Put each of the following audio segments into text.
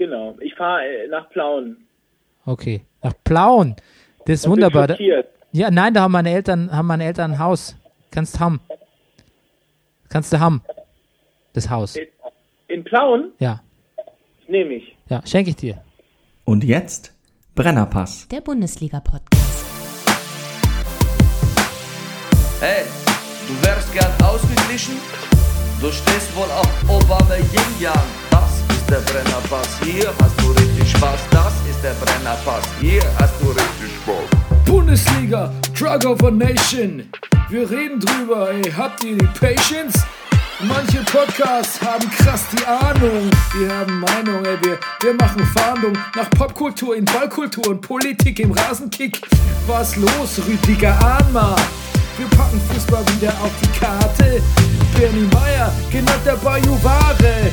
Genau. Ich fahre äh, nach Plauen. Okay. Nach Plauen. Das ist bin wunderbar. Da-. Ja, nein, da haben meine Eltern, haben meine Eltern ein Haus. Kannst haben. Kannst du haben. Das Haus. In Plauen Ja. nehme ich. Ja, schenke ich dir. Und jetzt Brennerpass. Der Bundesliga-Podcast. Hey, du wärst gern ausgeglichen? Du stehst wohl auf Obama Yin Yang. Der Brennerpass. Hier hast du richtig Spaß. Das ist der Brennerpass. Hier hast du richtig Spaß. Bundesliga, Drug of a Nation. Wir reden drüber, ey, habt ihr die Patience? Manche Podcasts haben krass die Ahnung. Wir haben Meinung, ey, wir, wir machen Fahndung nach Popkultur in Ballkultur und Politik im Rasenkick. Was los, Rüdiger Ahnma? Wir packen Fußball wieder auf die Karte. Bernie Meyer, genannt der Bajuware.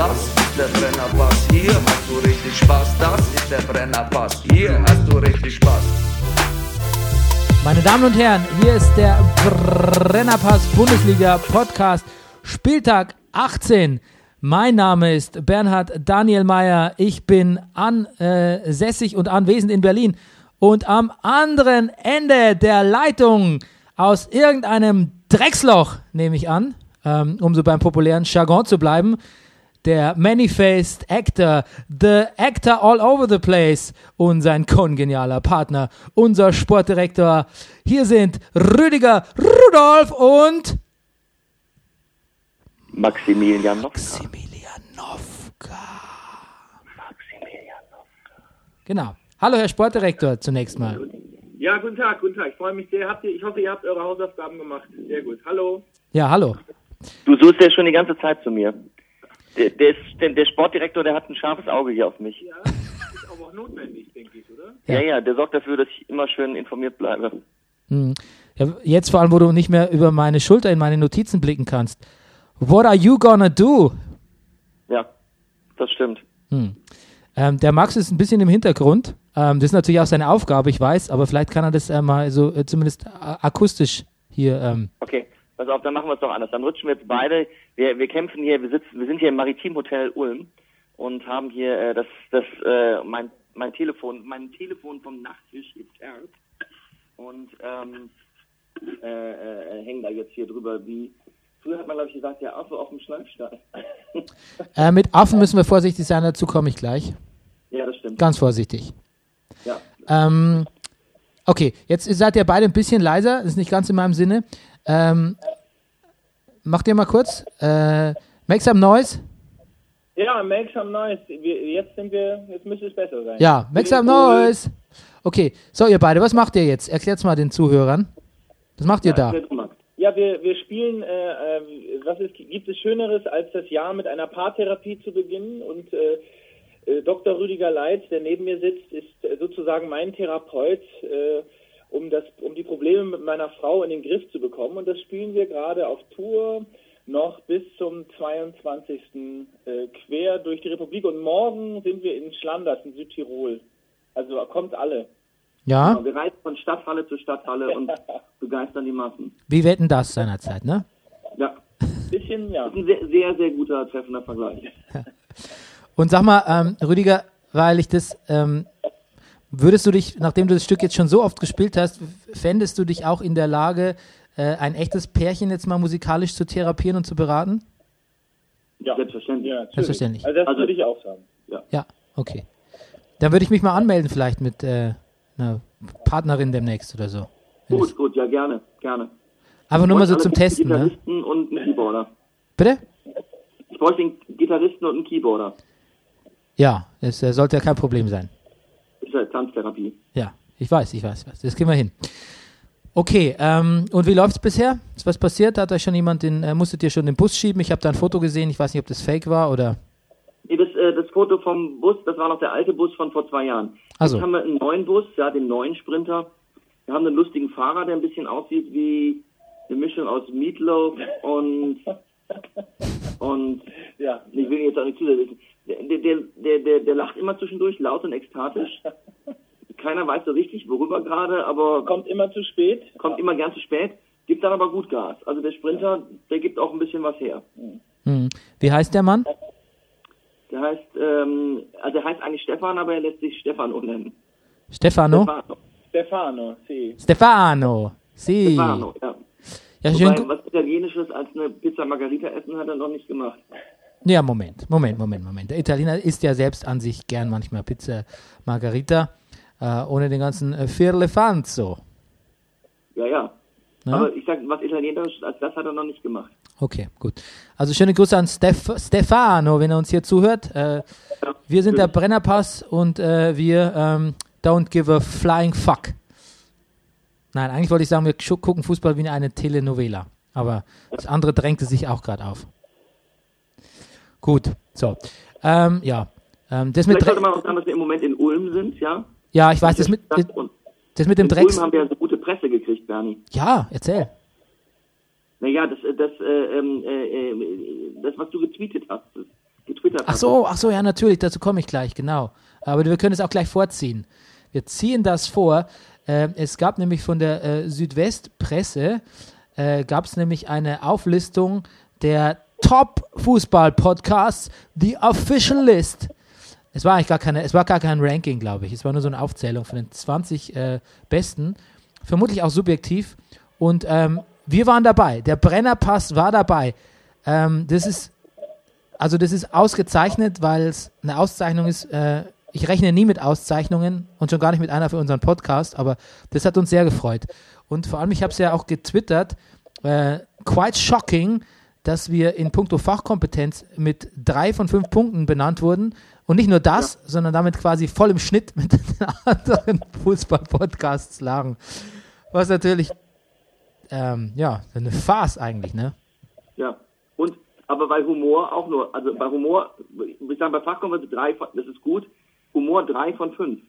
Das ist der Brennerpass, hier hast du richtig Spaß. Das ist der Brennerpass, hier hast du richtig Spaß. Meine Damen und Herren, hier ist der Brennerpass Bundesliga Podcast Spieltag 18. Mein Name ist Bernhard Daniel Mayer. Ich bin ansässig und anwesend in Berlin. Und am anderen Ende der Leitung aus irgendeinem Drecksloch, nehme ich an, ähm, um so beim populären Jargon zu bleiben, der Many-Faced Actor, the Actor all over the place und sein kongenialer Partner, unser Sportdirektor. Hier sind Rüdiger Rudolf und Maximilian Nowka. Maximilianowka. Genau. Hallo, Herr Sportdirektor, zunächst mal. Ja, guten Tag, guten Tag. Ich freue mich sehr. Habt ihr, ich hoffe, ihr habt eure Hausaufgaben gemacht. Sehr gut. Hallo. Ja, hallo. Du suchst ja schon die ganze Zeit zu mir. Der, der, ist, der, der Sportdirektor, der hat ein scharfes Auge hier auf mich. Ja, ist aber auch notwendig, denke ich, oder? Ja, ja, der sorgt dafür, dass ich immer schön informiert bleibe. Hm. Ja, jetzt vor allem, wo du nicht mehr über meine Schulter in meine Notizen blicken kannst. What are you gonna do? Ja, das stimmt. Hm. Ähm, der Max ist ein bisschen im Hintergrund. Ähm, das ist natürlich auch seine Aufgabe, ich weiß, aber vielleicht kann er das äh, mal so äh, zumindest a- akustisch hier. Ähm, Okay, pass auf, dann machen wir es doch anders. Dann rutschen wir jetzt beide. Wir, wir kämpfen hier, wir sitzen, wir sind hier im Maritimhotel Ulm und haben hier äh, das, das, äh, mein, mein Telefon, mein Telefon vom Nachttisch gezerrt und ähm, äh, äh, hängen da jetzt hier drüber wie. Früher hat man, glaube ich, gesagt, der Affe auf dem Schleifstein. äh, mit Affen müssen wir vorsichtig sein, dazu komme ich gleich. ja, das stimmt. Ganz vorsichtig. Ja. Ähm, okay, jetzt seid ihr beide ein bisschen leiser, das ist nicht ganz in meinem Sinne. Ähm, macht ihr mal kurz. Äh, make some noise. Ja, make some noise. Wir, jetzt sind wir, jetzt müsste es besser sein. Ja, make some noise. Okay, so ihr beide, was macht ihr jetzt? Erklärt's mal den Zuhörern. Was macht ihr da? Ja, wir, wir spielen, äh, äh, was ist, gibt es Schöneres, als das Jahr mit einer Paartherapie zu beginnen? Und äh, äh, Dr. Rüdiger Leitz, der neben mir sitzt, ist sozusagen mein Therapeut, äh, um, das, um die Probleme mit meiner Frau in den Griff zu bekommen. Und das spielen wir gerade auf Tour noch bis zum 22. Äh, quer durch die Republik. Und morgen sind wir in Schlanders in Südtirol. Also kommt alle. Ja? Wir reisen von Stadthalle zu Stadthalle und begeistern die Massen. Wie wetten das seinerzeit, ne? Ja. Bisschen, ja. Das ist ein sehr, sehr, sehr guter treffender Vergleich. Und sag mal, ähm, Rüdiger, weil ich das, ähm, würdest du dich, nachdem du das Stück jetzt schon so oft gespielt hast, fändest du dich auch in der Lage, äh, ein echtes Pärchen jetzt mal musikalisch zu therapieren und zu beraten? Ja. Selbstverständlich. Ja. Selbstverständlich. Also das Also- würde ich auch sagen. Ja, okay. Dann würde ich mich mal anmelden vielleicht mit äh, einer Partnerin demnächst oder so. Gut, gut, ja, gerne, gerne. Aber nur mal so zum Testen, ne? Gitarristen und einen Keyboarder. Bitte? Ich bräuchte einen Gitarristen und einen Keyboarder. Ja, das sollte ja kein Problem sein. Ist ja Tanztherapie. Ja, ich weiß, ich weiß, ich weiß. Das kriegen wir hin. Okay, ähm, und wie läuft's bisher? Ist was passiert? Hat euch schon jemand den, äh, musstet ihr schon den Bus schieben? Ich habe da ein Foto gesehen, ich weiß nicht, ob das fake war oder. Nee, das, äh, das Foto vom Bus, das war noch der alte Bus von vor zwei Jahren. Also. Jetzt haben wir einen neuen Bus, ja, den neuen Sprinter. Wir haben einen lustigen Fahrer, der ein bisschen aussieht wie eine Mischung aus Meatloaf und und Ja. ich will jetzt auch nicht zusätzlich. Der, der, der, der, der lacht immer zwischendurch laut und ekstatisch. Keiner weiß so richtig, worüber gerade, aber Kommt immer zu spät. kommt immer gern zu spät, gibt dann aber gut Gas. Also der Sprinter, der gibt auch ein bisschen was her. Hm. Wie heißt der Mann? Der heißt, ähm, also er heißt eigentlich Stefan, aber er lässt sich Stefano nennen. Stefano? Stefano. Stefano, sì. Stefano. Si. Stefano, ja. Ja, schön. Wobei, gu- was Italienisches als eine Pizza Margarita essen hat er noch nicht gemacht. Ja, Moment, Moment, Moment, Moment. Der Italiener isst ja selbst an sich gern manchmal Pizza Margarita, äh, ohne den ganzen äh, Firlefanzo. Ja, ja. Ja? Aber ich sag, was Italienisches als das hat er noch nicht gemacht. Okay, gut. Also schöne Grüße an Stef Stefano, wenn er uns hier zuhört. Äh, wir sind der Brennerpass und äh, wir ähm, don't give a flying fuck. Nein, eigentlich wollte ich sagen, wir gucken Fußball wie eine Telenovela. Aber das andere drängte sich auch gerade auf. Gut, so. Ähm, ja. Ähm, das mit Vielleicht sollte Dre man auch sagen, dass wir im Moment in Ulm sind, ja? ja, ich weiß, das mit, das, das mit dem in Drecks. Ulm haben wir ja so gute Presse gekriegt, Bernie. Ja, erzähl. Naja, das, das, äh, ähm, äh, äh, das, was du getweetet hast, getwittert Ach hast. so, ach so, ja, natürlich, dazu komme ich gleich, genau. Aber wir können es auch gleich vorziehen. Wir ziehen das vor. Äh, es gab nämlich von der äh, Südwestpresse, äh, gab es nämlich eine Auflistung der Top-Fußball-Podcasts, The Official List. Es war eigentlich gar keine, es war gar kein Ranking, glaube ich. Es war nur so eine Aufzählung von den 20 äh, Besten. Vermutlich auch subjektiv. Und ähm, wir waren dabei. Der Brennerpass war dabei. Ähm, das ist also das ist ausgezeichnet, weil es eine Auszeichnung ist. Äh, ich rechne nie mit Auszeichnungen und schon gar nicht mit einer für unseren Podcast, aber das hat uns sehr gefreut. Und vor allem, ich habe es ja auch getwittert, äh, quite shocking, dass wir in puncto Fachkompetenz mit drei von fünf Punkten benannt wurden. Und nicht nur das, sondern damit quasi voll im Schnitt mit den anderen Fußball-Podcasts lagen. Was natürlich, ähm, ja, eine Farce eigentlich, ne? Ja. Und, aber bei Humor auch nur, also bei Humor, ich sage bei Fachkompetenz drei von, das ist gut, Humor drei von fünf.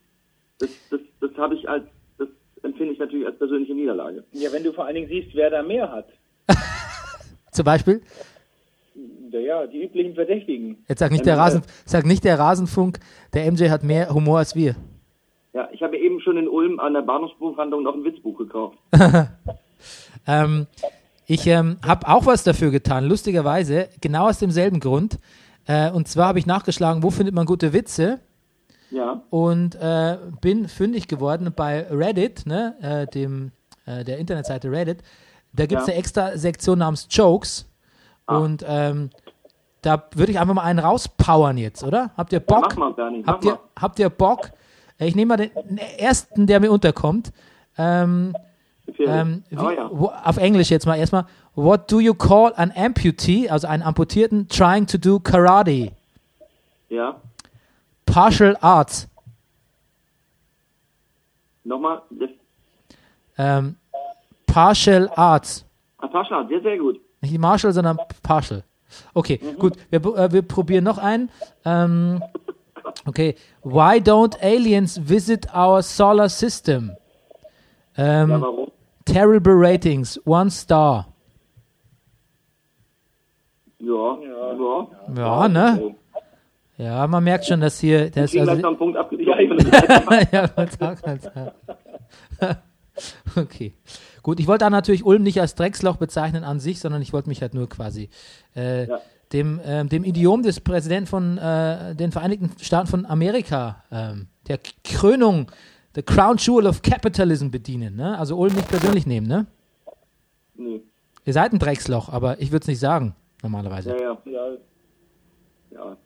Das, das, das habe ich als, das empfinde ich natürlich als persönliche Niederlage. Ja, wenn du vor allen Dingen siehst, wer da mehr hat. Zum Beispiel, Ja, die üblichen Verdächtigen. Jetzt sag nicht, der Rasen, sag nicht der Rasenfunk, der MJ hat mehr Humor als wir. Ja, ich habe eben schon in Ulm an der Bahnhofsbuchhandlung noch ein Witzbuch gekauft. Ähm, ich ähm, habe auch was dafür getan, lustigerweise, genau aus demselben Grund. Äh, und zwar habe ich nachgeschlagen, wo findet man gute Witze Ja. und äh, bin fündig geworden bei Reddit, ne, äh, dem, äh, der Internetseite Reddit. Da gibt es Ja. eine extra Sektion namens Jokes. Und ähm, da würde ich einfach mal einen rauspowern jetzt, oder? Habt ihr Bock? mach mal, Bernie, habt, mach ihr, habt ihr Bock? Äh, Ich nehme mal den, ersten, der mir unterkommt. Ähm, ähm, wie, oh ja. wo, auf Englisch jetzt mal erstmal. What do you call an amputee, also einen Amputierten, trying to do Karate? Ja. Partial Arts. Nochmal. Ähm, partial Arts. ah, Pascha, sehr, sehr gut. Nicht Martial, sondern Partial. Okay, gut. Wir, äh, wir probieren noch einen. Ähm, okay. Why don't aliens visit our solar system? Ähm, Ja, warum? terrible ratings, one star. Ja, ja. Ja, ne? Ja, man merkt schon, dass hier. Das, also, einen Punkt abgezogen. ja, man sagt halt, ja. Okay. Gut, ich wollte da natürlich Ulm nicht als Drecksloch bezeichnen an sich, sondern ich wollte mich halt nur quasi äh, Ja. dem, ähm, dem Idiom des Präsidenten von äh, den Vereinigten Staaten von Amerika, ähm, der Krönung, the crown jewel of capitalism bedienen. Ne? Also Ulm nicht persönlich nehmen, ne? nee. Ihr seid ein Drecksloch, aber ich würde es nicht sagen, normalerweise. Ja, ja. Ja, Ja.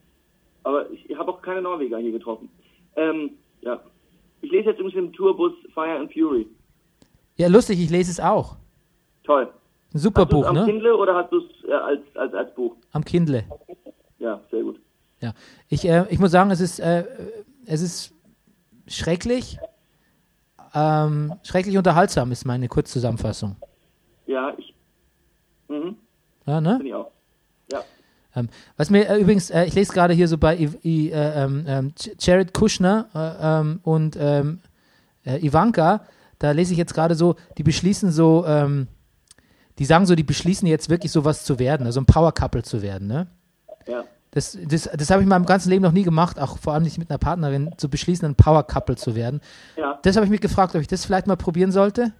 Aber ich habe auch keine Norweger hier getroffen. Ähm, ja. Ich lese jetzt übrigens im Tourbus Fire and Fury. Ja, lustig, ich lese es auch. Toll. Ein super Hast Buch, am ne? Kindle oder hast du es äh, als, als, als Buch? Am Kindle. Ja, sehr gut. Ja, ich, äh, ich muss sagen, es ist, äh, es ist schrecklich, ähm, schrecklich unterhaltsam, ist meine Kurzzusammenfassung. Ja, ich. Mhm, Ja, ne? bin ich auch. Ja. Ähm, was mir äh, übrigens, äh, ich lese gerade hier so bei äh, ähm, ähm, Jared Kushner äh, ähm, und Ivanka, da lese ich jetzt gerade so, die beschließen so, ähm, die sagen so, die beschließen jetzt wirklich sowas zu werden, also ein Power Couple zu werden, ne? Ja. Das, das, das habe ich in meinem ganzen Leben noch nie gemacht, auch vor allem nicht mit einer Partnerin, zu beschließen, ein Power Couple zu werden. Ja. Das habe ich mich gefragt, ob ich das vielleicht mal probieren sollte.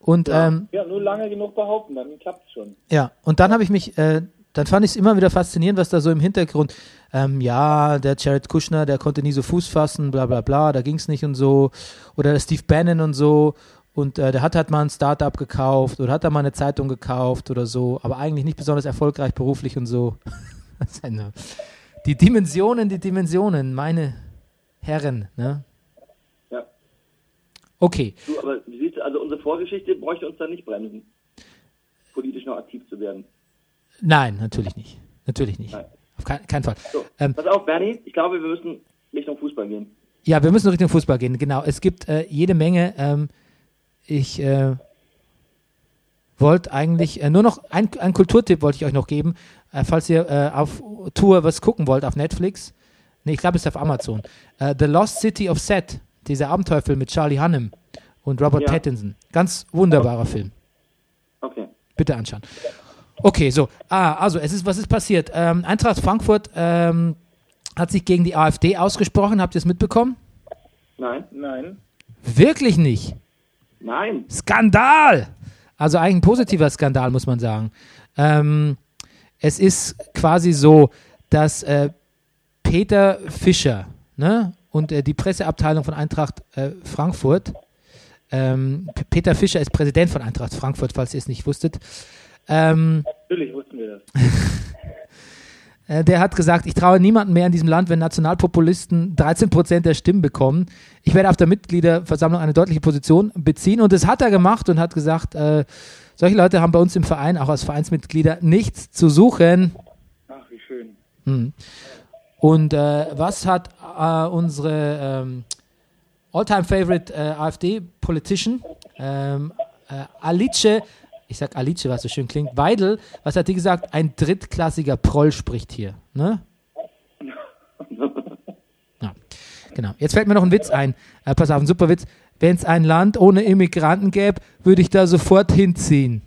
Und Ja. ähm, Ja, nur lange genug behaupten, dann klappt's schon. ja, und dann habe ich mich, äh, dann fand ich es immer wieder faszinierend, was da so im Hintergrund, ähm, ja, der Jared Kushner, der konnte nie so Fuß fassen, bla bla bla, da ging es nicht und so. Oder der Steve Bannon und so. Und äh, der hat halt mal ein Startup gekauft oder hat da mal eine Zeitung gekauft oder so, aber eigentlich nicht besonders erfolgreich beruflich und so. Die Dimensionen, die Dimensionen, meine Herren, ne? Ja. Okay. Du, aber wie siehst du, also unsere Vorgeschichte bräuchte uns da nicht bremsen, politisch noch aktiv zu werden. Nein, natürlich nicht. Natürlich nicht. Nein. Auf kein, keinen Fall. So, Ähm, pass auf, Bernie, ich glaube, wir müssen Richtung Fußball gehen. Ja, wir müssen Richtung Fußball gehen, genau. Es gibt äh, jede Menge. Ähm, ich äh, wollte eigentlich äh, nur noch ein, ein Kulturtipp wollte ich euch noch geben, äh, falls ihr äh, auf Tour was gucken wollt auf Netflix. Nee, ich glaube, es ist auf Amazon. Äh, The Lost City of Set, dieser Abenteuerfilm mit Charlie Hunnam und Robert Ja. Pattinson. Ganz wunderbarer Film. Okay. Bitte anschauen. Okay, so. Ah, also es ist, was ist passiert? Ähm, Eintracht Frankfurt ähm, hat sich gegen die AfD ausgesprochen. Habt ihr es mitbekommen? Nein? Nein. Wirklich nicht. Nein. Skandal! Also eigentlich ein positiver Skandal, muss man sagen. Ähm, es ist quasi so, dass äh, Peter Fischer ne, und äh, die Presseabteilung von Eintracht äh, Frankfurt, ähm, Peter Fischer ist Präsident von Eintracht Frankfurt, falls ihr es nicht wusstet, ähm, Natürlich wussten wir das. äh, der hat gesagt, ich traue niemandem mehr in diesem Land, wenn Nationalpopulisten 13 Prozent der Stimmen bekommen. Ich werde auf der Mitgliederversammlung eine deutliche Position beziehen. Und das hat er gemacht und hat gesagt, äh, solche Leute haben bei uns im Verein, auch als Vereinsmitglieder, nichts zu suchen. Ach, wie schön. Hm. Und äh, was hat äh, unsere ähm, All-Time-Favorite äh, AfD-Politician, ähm, äh, Alice, ich sag Alice, was so schön klingt, Weidel, was hat die gesagt? Ein drittklassiger Proll spricht hier. Ne? Ja, genau. Jetzt fällt mir noch ein Witz ein. Äh, pass auf, ein super Witz. Wenn es ein Land ohne Immigranten gäbe, würde ich da sofort hinziehen.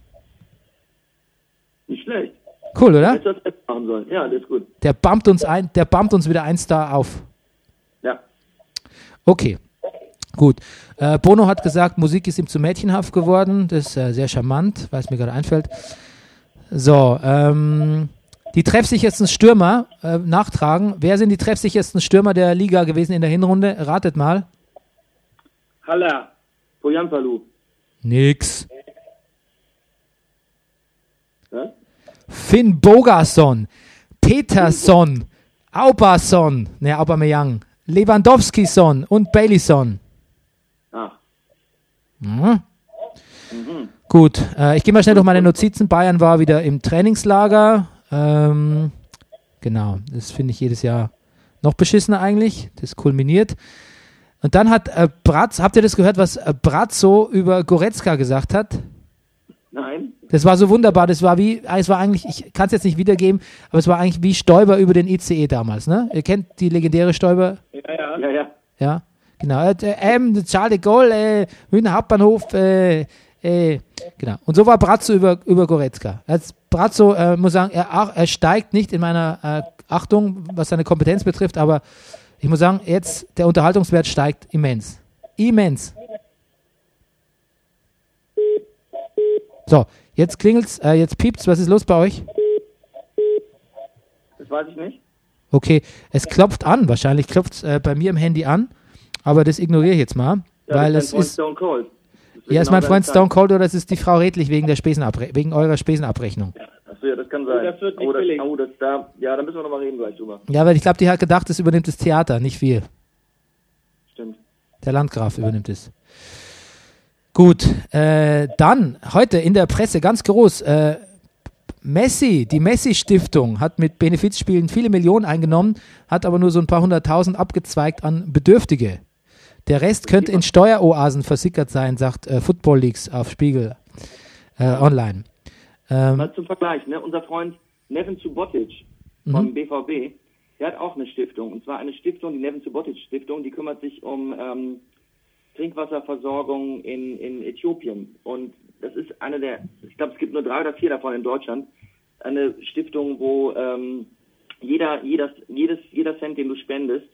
Nicht schlecht. Cool, oder? Das machen sollen. Ja, das ist gut. Der bumpt uns ein, der bumpt uns wieder ein Star auf. Ja. Okay, gut. Äh, Bono hat gesagt, Musik ist ihm zu mädchenhaft geworden. Das ist äh, sehr charmant, weil es mir gerade einfällt. So, ähm, die treffsichersten Stürmer äh, nachtragen. Wer sind die treffsichersten Stürmer der Liga gewesen in der Hinrunde? Ratet mal. Halla. Poyanpalu. Nix. Finn Bogason, Peterson, Aubason, ne, Aubameyang, Lewandowski-son und Bailey-son. Ach. Mhm. Gut, äh, ich gehe mal schnell durch meine Notizen. Bayern war wieder im Trainingslager. Ähm, genau, das finde ich jedes Jahr noch beschissener eigentlich. Das kulminiert. Und dann hat äh, Bratz, habt ihr das gehört, was äh, Brazzo über Goretzka gesagt hat? Nein. Das war so wunderbar. Das war wie, es war eigentlich, ich kann es jetzt nicht wiedergeben, aber es war eigentlich wie Stoiber über den ICE damals. Ne? Ihr kennt die legendäre Stoiber? Ja, ja. Ja, ja. Ja, genau. Äh, ähm, Charles de Gaulle, äh, Münchner Hauptbahnhof, äh, äh, genau. Und so war Brazzo über, über Goretzka. Als Brazzo, äh, muss sagen, er, er steigt nicht in meiner äh, Achtung, was seine Kompetenz betrifft, aber ich muss sagen, jetzt der Unterhaltungswert steigt immens. Immens. So, jetzt klingelt's, äh, jetzt piept's, was ist los bei euch? Das weiß ich nicht. Okay, es klopft an, wahrscheinlich klopft es äh, bei mir im Handy an, aber das ignoriere ich jetzt mal, Ja, weil es ist, Stone Cold. Ja, ist genau mein Freund. Stone Cold oder es ist die Frau Redlich wegen der Spesenabre wegen eurer Spesenabrechnung. Achso, ja, das kann sein. das wird nicht oh, das, oh, das da, ja, da müssen wir nochmal reden gleich drüber. Ja, weil ich glaube, die hat gedacht, das übernimmt das Theater, nicht wir. Stimmt. Der Landgraf übernimmt es. Gut, äh, dann heute in der Presse ganz groß. Äh, Messi, die Messi-Stiftung hat mit Benefizspielen viele Millionen eingenommen, hat aber nur so ein paar hunderttausend abgezweigt an Bedürftige. Der Rest könnte in Steueroasen versickert sein, sagt äh, Football Leagues auf Spiegel äh, online. Ähm, Mal zum Vergleich, ne? unser Freund Nevin Subotic vom BVB, der hat auch eine Stiftung. Und zwar eine Stiftung, die Nevin Subotic Stiftung, die kümmert sich um ähm, Trinkwasserversorgung in, in Äthiopien. Und das ist eine der, ich glaube, es gibt nur drei oder vier davon in Deutschland, eine Stiftung, wo ähm, jeder, jeder, jedes, jeder Cent, den du spendest,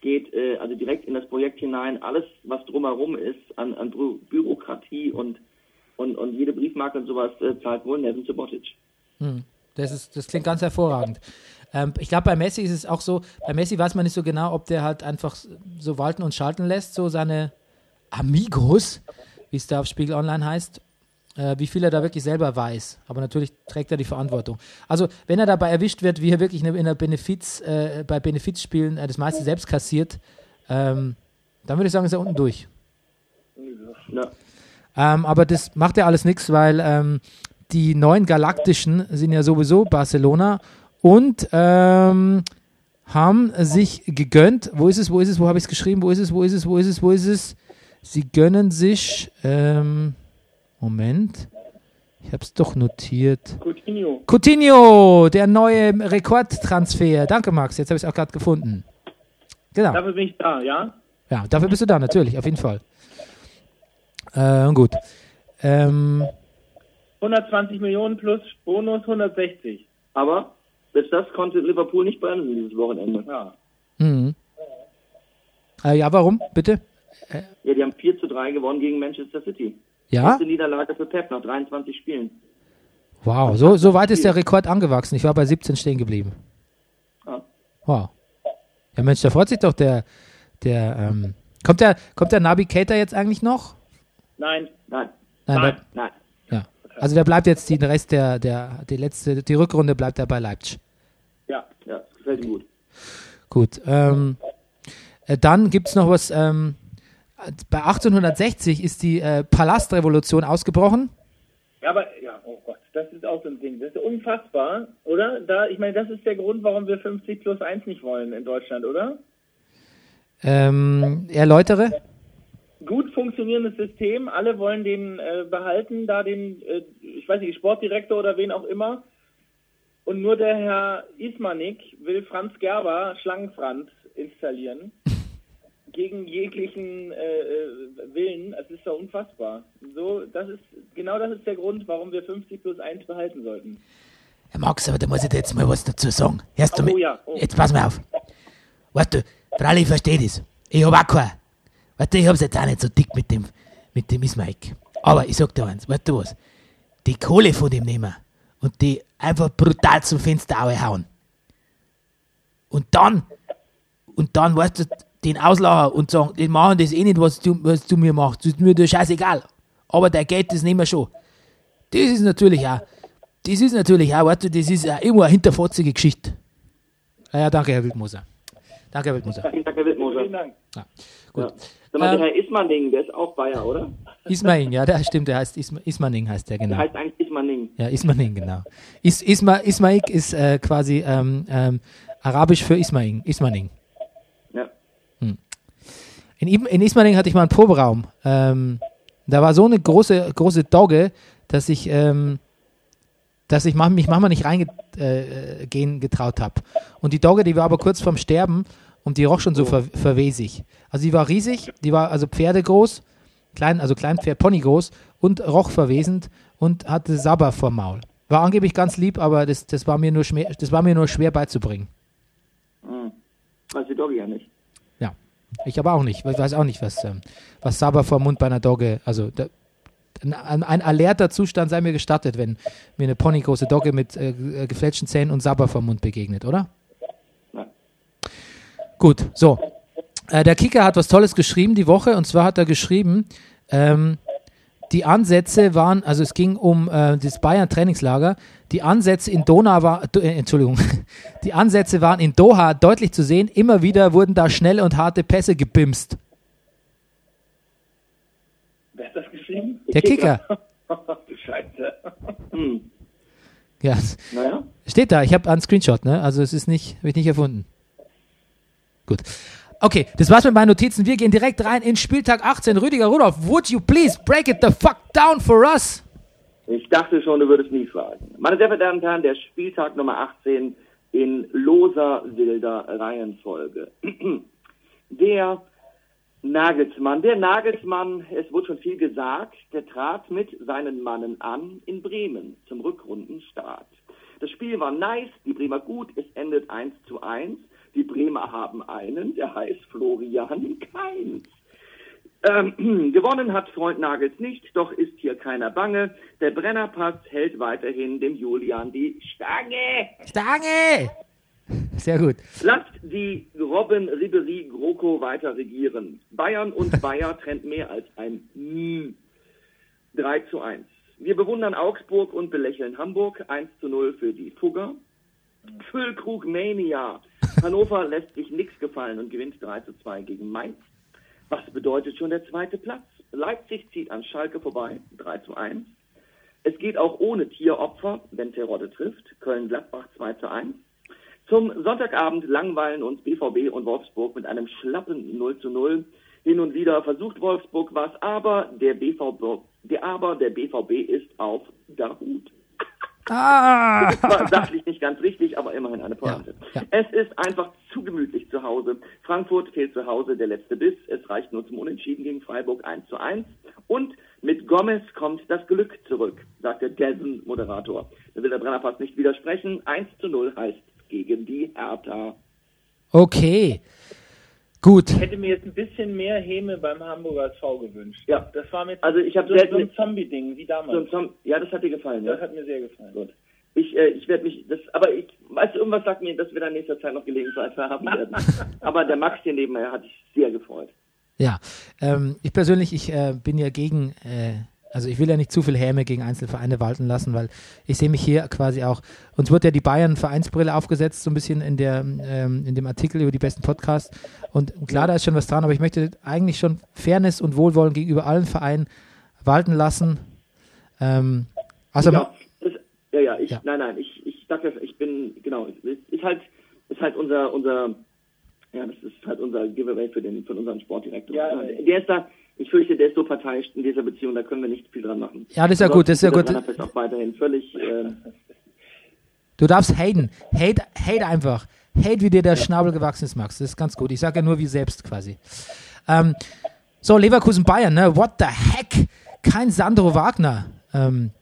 geht äh, also direkt in das Projekt hinein. Alles, was drumherum ist an, an Bü Bürokratie und, und, und jede Briefmarke und sowas, äh, zahlt wohl Nevin Subotic. Das, ist, das klingt ganz hervorragend. Ähm, ich glaube, bei Messi ist es auch so, bei Messi weiß man nicht so genau, ob der halt einfach so walten und schalten lässt, so seine Amigos, wie es da auf Spiegel Online heißt, äh, wie viel er da wirklich selber weiß. Aber natürlich trägt er die Verantwortung. Also, wenn er dabei erwischt wird, wie er wirklich in der Benefiz, äh, bei Benefizspielen äh, das meiste selbst kassiert, ähm, dann würde ich sagen, ist er unten durch. Ja. Ähm, aber das macht ja alles nichts, weil ähm, die neuen Galaktischen sind ja sowieso Barcelona und ähm, haben sich gegönnt. Wo ist es? Wo ist es? Wo habe ich es geschrieben? Wo ist es? Wo ist es? Wo ist es? Wo ist es? Sie gönnen sich. Ähm, Moment. Ich habe es doch notiert. Coutinho. Coutinho, der neue Rekordtransfer. Danke, Max. Jetzt habe ich es auch gerade gefunden. Genau. Dafür bin ich da, ja? Ja, dafür bist du da, natürlich, auf jeden Fall. Äh, gut. Ähm, 120 Millionen plus Bonus 160. Aber selbst das konnte Liverpool nicht bremsen dieses Wochenende. Ja. mhm. äh, ja, warum? Bitte? Ja, die haben 4 zu 3 gewonnen gegen Manchester City. Ja? Erste Niederlage für Pep nach 23 Spielen. Wow, so, so weit ist der Rekord angewachsen. Ich war bei 17 stehen geblieben. Ja. Wow. Ja, Mensch, da freut sich doch der, der, ähm, kommt der, kommt der Nabi Keita jetzt eigentlich noch? Nein. Nein, Nein, Nein. Der, nein. ja. Also der bleibt jetzt den Rest der, der, die letzte, die Rückrunde bleibt er bei Leipzig. Ja. Ja, gefällt ihm gut. Gut. Ähm, äh, dann gibt es noch was, ähm, bei 1860 ist die äh, Palastrevolution ausgebrochen. Ja, aber, ja, oh Gott, das ist auch so ein Ding. Das ist unfassbar, oder? Da, ich meine, das ist der Grund, warum wir 50 plus 1 nicht wollen in Deutschland, oder? Ähm, erläutere. Gut funktionierendes System, alle wollen den äh, behalten, da den, äh, ich weiß nicht, Sportdirektor oder wen auch immer. Und nur der Herr Ismanik will Franz Gerber Schlangenfranz installieren. Gegen jeglichen äh, äh, Willen. Es ist doch unfassbar. So, das ist, genau das ist der Grund, warum wir 50 plus 1 behalten sollten. Herr Max, aber da muss ich dir jetzt mal was dazu sagen. Hörst du Oh, ja, oh. Jetzt pass mal auf. Weißt du, Fralli, ich verstehe das. Ich hab auch keinen. Weißt du, ich hab's jetzt auch nicht so dick mit dem, mit dem Ismaik. Aber ich sag dir eins, weißt du was? Die Kohle von dem nehmen und die einfach brutal zum Fenster hauen. Und dann, und dann, weißt du, den auslachen und sagen, die machen das eh nicht, was du, was du mir machst. Das ist mir das scheißegal. Aber der geht das nehmen wir schon. Das ist natürlich auch, das ist natürlich auch, weißt du, das ist auch immer eine hinterfotzige Geschichte. Ja, ja, danke, Herr Wildmoser. Danke, Herr Wildmoser. Vielen Dank, Herr Wittmoser. Vielen Dank. Ja, gut. Ja. Mal, Ähm, der Herr Ismaning, der ist auch Bayer, oder? Ismaning, ja, der stimmt, der heißt Isma, Ismaning, heißt der, Der genau. heißt eigentlich Ismaning. Ja, Ismaning, genau. Is, Isma, Ismaik ist äh, quasi ähm, ähm, arabisch für Ismaing, Ismaning. In, in Ismaning hatte ich mal einen Proberaum. Ähm, da war so eine große, große Dogge, dass ich, ähm, dass ich mach, mich manchmal nicht reingehen äh, getraut habe. Und die Dogge, die war aber kurz vorm Sterben und die roch schon so ver verwesig. Also die war riesig, die war also pferdegroß, klein, also Kleinpferd, Ponygroß und roch verwesend und hatte Sabber vorm Maul. War angeblich ganz lieb, aber das, das, war, mir nur schwer, das war mir nur schwer beizubringen. Hm. Weiß die Doggy ja nicht. Ich aber auch nicht. Ich weiß auch nicht, was, ähm, was Sabber vor Mund bei einer Dogge, also da, ein, ein alerter Zustand sei mir gestattet, wenn mir eine ponygroße Dogge mit äh, äh, gefletschten Zähnen und Sabber vor Mund begegnet, oder? Nein. Gut, so. Äh, der Kicker hat was Tolles geschrieben die Woche und zwar hat er geschrieben, ähm, die Ansätze waren, also es ging um äh, das Bayern-Trainingslager, die Ansätze in Doha war, äh, Entschuldigung, die Ansätze waren in Doha deutlich zu sehen, immer wieder wurden da schnelle und harte Pässe gebimst. Wer hat das geschrieben? Der Kicker. Scheiße. Hm. Ja, Naja. steht da. Ich habe einen Screenshot, ne? Also es ist nicht, habe ich nicht erfunden. Gut. Okay, das war's mit meinen Notizen. Wir gehen direkt rein in Spieltag 18. Rüdiger Rudolph, would you please break it the fuck down for us? Ich dachte schon, du würdest nie fragen. Meine sehr verehrten Damen und Herren, der Spieltag Nummer 18 in loser wilder Reihenfolge. Der Nagelsmann, der Nagelsmann, es wurde schon viel gesagt, der trat mit seinen Mannen an in Bremen zum Rückrundenstart. Das Spiel war nice, die Bremer gut, es endet 1 zu 1. Die Bremer haben einen, der heißt Florian Kainz. Ähm, gewonnen hat Freund Nagels nicht, doch ist hier keiner bange. Der Brennerpass hält weiterhin dem Julian die Stange. Stange! Sehr gut. Lasst die Robin Ribery GroKo weiter regieren. Bayern und Bayer trennt mehr als ein M. 3 zu 1. Wir bewundern Augsburg und belächeln Hamburg. 1 zu 0 für die Fugger. Füllkrug Mania. Hannover lässt sich nichts gefallen und gewinnt 3 zu 2 gegen Mainz. Was bedeutet schon der zweite Platz? Leipzig zieht an Schalke vorbei. 3 zu 1. Es geht auch ohne Tieropfer, wenn Terodde trifft. Köln-Gladbach 2 zu 1. Zum Sonntagabend langweilen uns BVB und Wolfsburg mit einem schlappen 0 zu 0. Hin und wieder versucht Wolfsburg was, aber der BVB, der, aber der BVB ist auf der Hut. Ah! Das war sachlich nicht ganz richtig, aber immerhin eine Pointe. Ja, ja. Es ist einfach zu gemütlich zu Hause. Frankfurt fehlt zu Hause der letzte Biss. Es reicht nur zum Unentschieden gegen Freiburg 1 zu 1. Und mit Gomez kommt das Glück zurück, sagt der Dessen-Moderator. Da will der Brenner fast nicht widersprechen. 1 zu 0 heißt gegen die Hertha. Okay. Gut. Ich hätte mir jetzt ein bisschen mehr Häme beim Hamburger SV gewünscht. Ja. Das war mir Also ich habe so, so ein Zombie-Ding wie So damals. ein Zom- ja, das hat dir gefallen, ja? Das hat mir sehr gefallen. Gut. Ich, äh, ich werde mich, das, aber ich, weißt du, irgendwas sagt mir, dass wir dann nächster Zeit noch Gelegenheit haben werden. aber der Max hier nebenher hat sich sehr gefreut. Ja, ähm, ich persönlich, ich äh, bin ja gegen, äh, also ich will ja nicht zu viel Häme gegen Einzelvereine walten lassen, weil ich sehe mich hier quasi auch, uns wird ja die Bayern-Vereinsbrille aufgesetzt, so ein bisschen in, der, ähm, in dem Artikel über die besten Podcasts. Und klar, da ist schon was dran, aber ich möchte eigentlich schon Fairness und Wohlwollen gegenüber allen Vereinen walten lassen. Ähm, also, ja, das, ja, ja, ich, Ja. nein, nein, ich, ich sag ja, ich bin, genau, es ist halt, ist halt unser, unser, ja, das ist halt unser Giveaway für den, von unserem Sportdirektor. Ja, der ist da, ich fürchte, der ist so parteiisch in dieser Beziehung, da können wir nicht viel dran machen. Ja, das ist ja gut, das ist ja gut. auch weiterhin völlig, äh, Du darfst haten. Hate, hate einfach. Hate, wie dir der Schnabel gewachsen ist, Max. Das ist ganz gut. Ich sage ja nur wie selbst quasi. Ähm, so, Leverkusen Bayern, ne? What the heck? Kein Sandro Wagner. Ähm,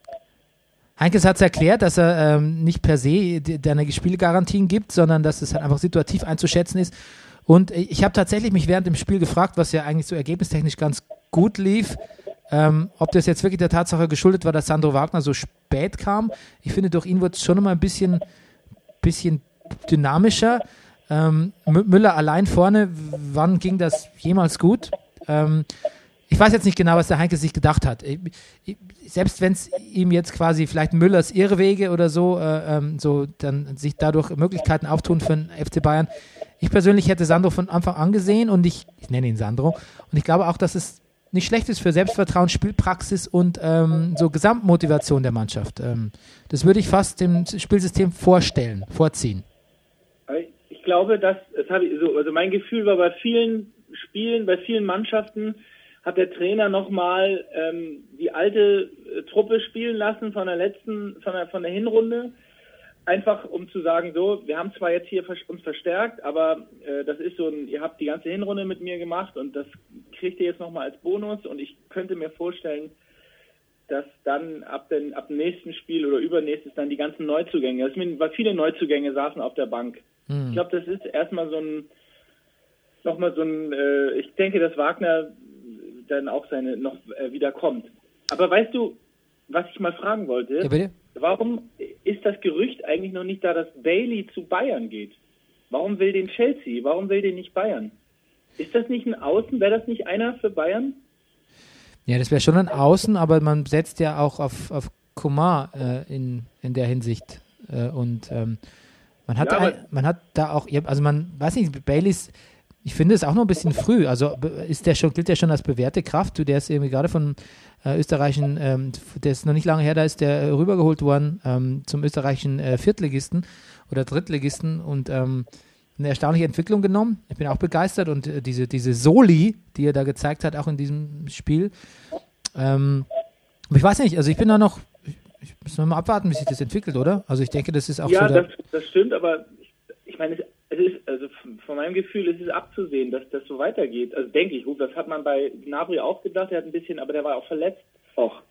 Heinkes hat es erklärt, dass er ähm, nicht per se deine Spielgarantien gibt, sondern dass es halt einfach situativ einzuschätzen ist. Und ich habe tatsächlich mich während dem Spiel gefragt, was ja eigentlich so ergebnistechnisch ganz gut lief, ähm, ob das jetzt wirklich der Tatsache geschuldet war, dass Sandro Wagner so spät kam. Ich finde, durch ihn wird es schon mal ein bisschen, bisschen dynamischer. Ähm, Mü- Müller allein vorne, wann ging das jemals gut? Ähm, ich weiß jetzt nicht genau, was der Heinke sich gedacht hat. Ich, ich, selbst wenn es ihm jetzt quasi vielleicht Müllers Irrwege oder so, äh, ähm, so dann sich dadurch Möglichkeiten auftun für den FC Bayern. Ich persönlich hätte Sandro von Anfang an gesehen und ich, ich nenne ihn Sandro. Und ich glaube auch, dass es nicht schlecht ist für Selbstvertrauen, Spielpraxis und ähm, so Gesamtmotivation der Mannschaft. Ähm, das würde ich fast dem Spielsystem vorstellen, vorziehen. Aber Ich glaube, dass das habe ich so, also mein Gefühl war bei vielen Spielen, bei vielen Mannschaften hat der Trainer nochmal ähm, die alte äh, Truppe spielen lassen von der letzten, von der, von der Hinrunde. Einfach um zu sagen, so, wir haben zwar jetzt hier uns verstärkt, aber äh, das ist so ein, ihr habt die ganze Hinrunde mit mir gemacht und das kriegt ihr jetzt nochmal als Bonus und ich könnte mir vorstellen, dass dann ab, den, ab dem nächsten Spiel oder übernächstes dann die ganzen Neuzugänge, das weil viele Neuzugänge saßen auf der Bank. Ich glaube, das ist erstmal so ein, nochmal so ein, äh, ich denke, dass Wagner dann auch seine, noch äh, wieder kommt. Aber weißt du, was ich mal fragen wollte? Ja, bitte? Warum ist das Gerücht eigentlich noch nicht da, dass Bailey zu Bayern geht? Warum will den Chelsea? Warum will den nicht Bayern? Ist das nicht ein Außen? Wäre das nicht einer für Bayern? Ja, das wäre schon ein Außen, aber man setzt ja auch auf, auf Kumar äh, in, in der Hinsicht. Äh, und ähm, man hat, Ja, aber- man hat da auch, also man weiß nicht, Baileys, ich finde es auch noch ein bisschen früh. Also ist der schon, gilt der schon als bewährte Kraft? Du, der ist irgendwie gerade von äh, österreichischen, ähm, der ist noch nicht lange her, da ist der äh, rübergeholt worden ähm, zum österreichischen äh, Viertligisten oder Drittligisten und ähm, eine erstaunliche Entwicklung genommen. Ich bin auch begeistert und äh, diese, diese Soli, die er da gezeigt hat, auch in diesem Spiel. Ähm, ich weiß nicht, also ich bin da noch, ich, ich muss mal abwarten, wie sich das entwickelt, oder? Also ich denke, das ist auch ja, so. Der, das, das stimmt, aber ich, ich meine, es, ist, also von meinem Gefühl ist es abzusehen, dass das so weitergeht. Also denke ich, gut, das hat man bei Gnabry auch gedacht, er hat ein bisschen, aber der war auch verletzt. Och.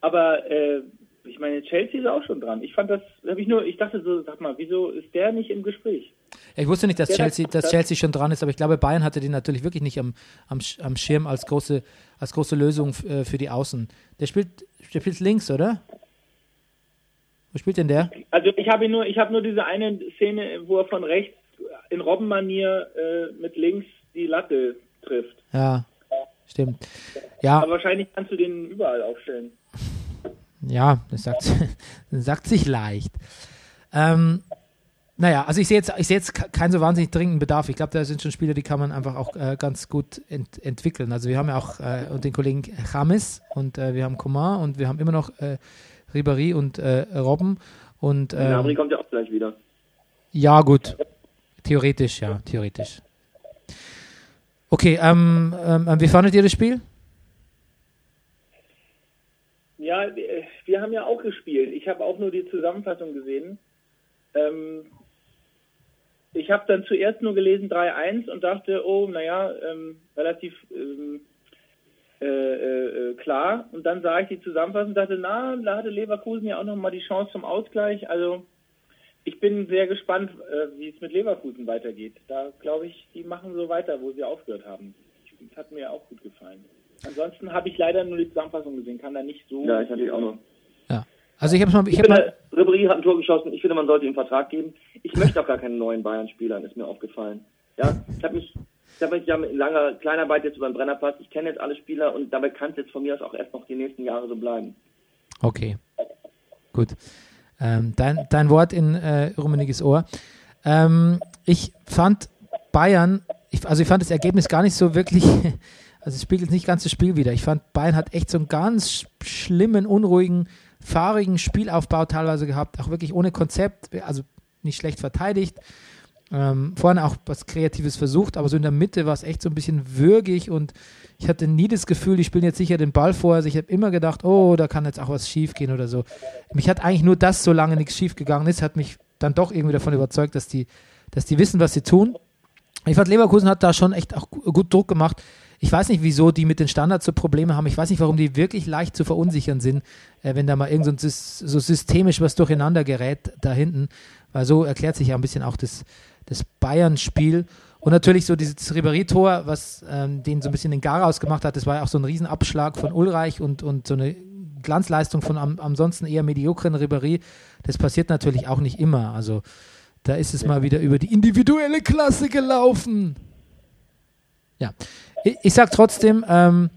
Aber äh, ich meine, Chelsea ist auch schon dran. Ich fand das, habe ich nur, ich dachte so, sag mal, wieso ist der nicht im Gespräch? Ja, ich wusste nicht, dass das- Chelsea, dass das- Chelsea schon dran ist, aber ich glaube, Bayern hatte den natürlich wirklich nicht am, am, am Schirm als große, als große Lösung äh, für die Außen. Der spielt, der spielt links, oder? Wo spielt denn der? Also ich habe nur, ich habe nur diese eine Szene, wo er von rechts in Robbenmanier äh, mit links die Latte trifft. Ja, stimmt. Ja, Aber wahrscheinlich kannst du den überall aufstellen. ja, das sagt, das sagt sich leicht. Ähm, naja, also ich sehe jetzt, ich sehe jetzt ke- keinen so wahnsinnig dringenden Bedarf. Ich glaube, da sind schon Spieler, die kann man einfach auch äh, ganz gut ent entwickeln. Also wir haben ja auch äh, den Kollegen James und äh, wir haben Coman und wir haben immer noch äh, Ribéry und äh, Robben und ähm, Gnabry kommt ja auch gleich wieder. Ja, gut. Theoretisch, ja, theoretisch. Okay, ähm, ähm, wie fandet ihr das Spiel? Ja, wir wir haben ja auch gespielt. Ich habe auch nur die Zusammenfassung gesehen. Ähm, ich habe dann zuerst nur gelesen 3-1 und dachte, oh, naja, ähm, relativ ähm, äh, äh, äh, klar. Und dann sah ich die Zusammenfassung und dachte, na, da hatte Leverkusen ja auch nochmal die Chance zum Ausgleich. Also ich bin sehr gespannt, äh, wie es mit Leverkusen weitergeht. Da glaube ich, die machen so weiter, wo sie aufgehört haben. Das hat mir auch gut gefallen. Ansonsten habe ich leider nur die Zusammenfassung gesehen, kann da nicht so. Ja, ich hatte die auch noch. Ja. Also ich habe mal, ich Ich habe mal, finde, Ribéry hat ein Tor geschossen. Ich finde, man sollte ihm einen Vertrag geben. Ich möchte auch gar keinen neuen Bayern-Spieler, ist mir aufgefallen. Ja, ich habe mich, ich habe mich ja mit langer Kleinarbeit jetzt über den Brennerpass. Ich kenne jetzt alle Spieler und dabei kann es jetzt von mir aus auch erst noch die nächsten Jahre so bleiben. okay, gut. Ähm, dein, dein Wort in äh, Rummeniges Ohr. Ähm, ich fand Bayern, ich, also ich fand das Ergebnis gar nicht so wirklich, also es spiegelt nicht ganz das Spiel wieder. Ich fand Bayern hat echt so einen ganz sch- schlimmen, unruhigen, fahrigen Spielaufbau teilweise gehabt, auch wirklich ohne Konzept, also nicht schlecht verteidigt. Ähm, vorne auch was Kreatives versucht, aber so in der Mitte war es echt so ein bisschen würgig und ich hatte nie das Gefühl, die spielen jetzt sicher den Ball vor. Also ich habe immer gedacht, oh, da kann jetzt auch was schief gehen oder so. Mich hat eigentlich nur das, solange nichts schief gegangen ist, hat mich dann doch irgendwie davon überzeugt, dass die, dass die wissen, was sie tun. Ich fand, Leverkusen hat da schon echt auch gu- gut Druck gemacht. Ich weiß nicht, wieso die mit den Standards so Probleme haben. Ich weiß nicht, warum die wirklich leicht zu verunsichern sind, äh, wenn da mal irgend so, so systemisch was durcheinander gerät da hinten. Weil so erklärt sich ja ein bisschen auch das, das Bayern-Spiel. Und natürlich so dieses Ribéry-Tor, was ähm, den so ein bisschen den Garaus gemacht hat, das war ja auch so ein Riesenabschlag von Ulreich und, und so eine Glanzleistung von am, ansonsten eher mediokren Ribéry. Das passiert natürlich auch nicht immer. Also da ist es mal wieder über die individuelle Klasse gelaufen. Ja, ich, ich sag trotzdem, ähm,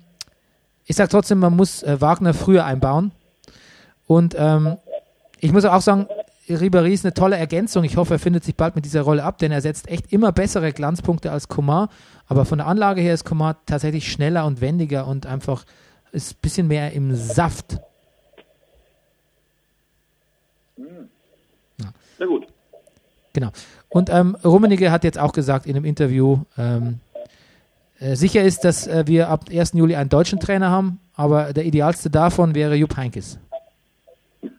ich sag trotzdem, man muss äh, Wagner früher einbauen. Und ähm, ich muss auch sagen, Ribéry ist eine tolle Ergänzung. Ich hoffe, er findet sich bald mit dieser Rolle ab, denn er setzt echt immer bessere Glanzpunkte als Coman. Aber von der Anlage her ist Coman tatsächlich schneller und wendiger und einfach ist ein bisschen mehr im Saft. Sehr gut. Genau. Und ähm, Rummenigge hat jetzt auch gesagt in einem Interview, ähm, äh, sicher ist, dass äh, wir ab 1. Juli einen deutschen Trainer haben, aber der idealste davon wäre Jupp Heynckes.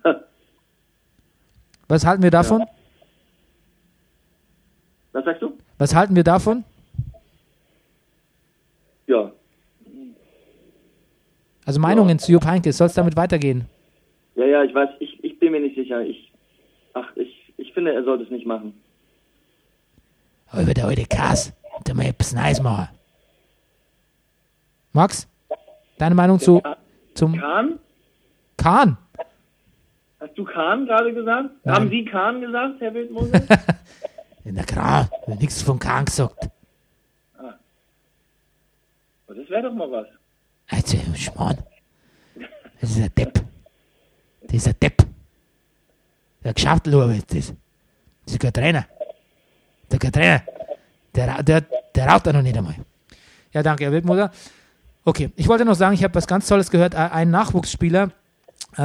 Was halten wir davon? Was sagst du? Was halten wir davon? Ja. Also Meinungen zu Jupp Heynckes, soll es damit weitergehen? Ja, ja, ich weiß, ich, ich bin mir nicht sicher. Ich, ach, ich, ich finde, er sollte es nicht machen. Heute der heute krass, da mal etwas Neues machen. Max, deine Meinung zu zum Kahn? Kahn? Hast du Kahn gerade gesagt? Nein. Haben Sie Kahn gesagt, Herr Wildmoser? Na klar, nichts von Kahn gesagt. Oh, das wäre doch mal was. Also, Schmarrn. Das ist ein Depp. Das ist ein Depp. Der Geschäftelhuber ist das. Das ist kein Trainer. Der kein Trainer. Der, der, der raucht da noch nicht einmal. Ja, danke, Herr Wildmutter. Okay, ich wollte noch sagen, ich habe was ganz Tolles gehört. Ein Nachwuchsspieler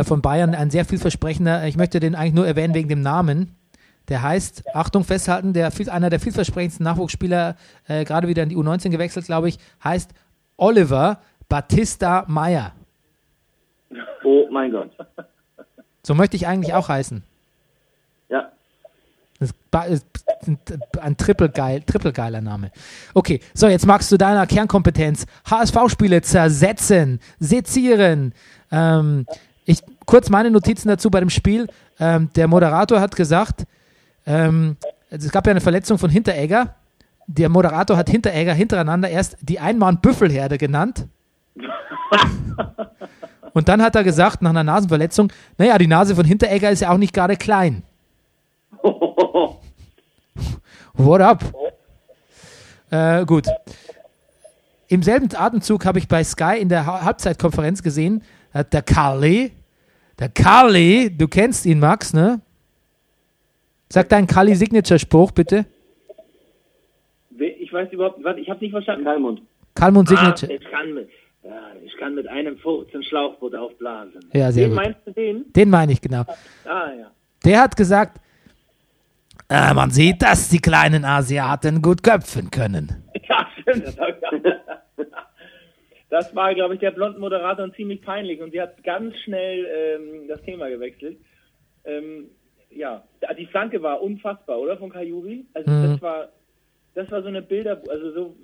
von Bayern, ein sehr vielversprechender. Ich möchte den eigentlich nur erwähnen wegen dem Namen. Der heißt, Achtung, festhalten, der, einer der vielversprechendsten Nachwuchsspieler, äh, gerade wieder in die U19 gewechselt, glaube ich, heißt Oliver Batista Meyer. Oh mein Gott. So möchte ich eigentlich auch heißen. Ja. Das ist ein, ein trippelgeil, trippelgeiler Name. Okay, so jetzt magst du deiner Kernkompetenz HSV-Spiele zersetzen, sezieren. Ähm, ich, kurz meine Notizen dazu bei dem Spiel. Ähm, der Moderator hat gesagt, ähm, es gab ja eine Verletzung von Hinteregger. Der Moderator hat Hinteregger hintereinander erst die Einmann-Büffelherde genannt. Und dann hat er gesagt, nach einer Nasenverletzung, naja, die Nase von Hinteregger ist ja auch nicht gerade klein. What up? Äh, gut. Im selben Atemzug habe ich bei Sky in der Ha- Halbzeitkonferenz gesehen, hat der Carly, der Carly, du kennst ihn, Max, ne? Sag deinen Carly-Signature-Spruch, bitte. Ich weiß überhaupt, warte, ich habe nicht verstanden. Kalmund. Kalmund Ah, Signature. ich kann mit, ja, ich kann mit einem Furz ein Schlauchboot aufblasen. Ja, sehr Den gut. meinst du den? Den meine ich genau. Ah, ja. Der hat gesagt, äh, man sieht, dass die kleinen Asiaten gut köpfen können. Ja, stimmt. Das, das war, glaube ich, der blonden Moderator ziemlich peinlich und sie hat ganz schnell ähm, das Thema gewechselt. Ähm, ja, die Flanke war unfassbar, oder? Von Kajubi. Also Mhm. das war das war so eine Bilder, also so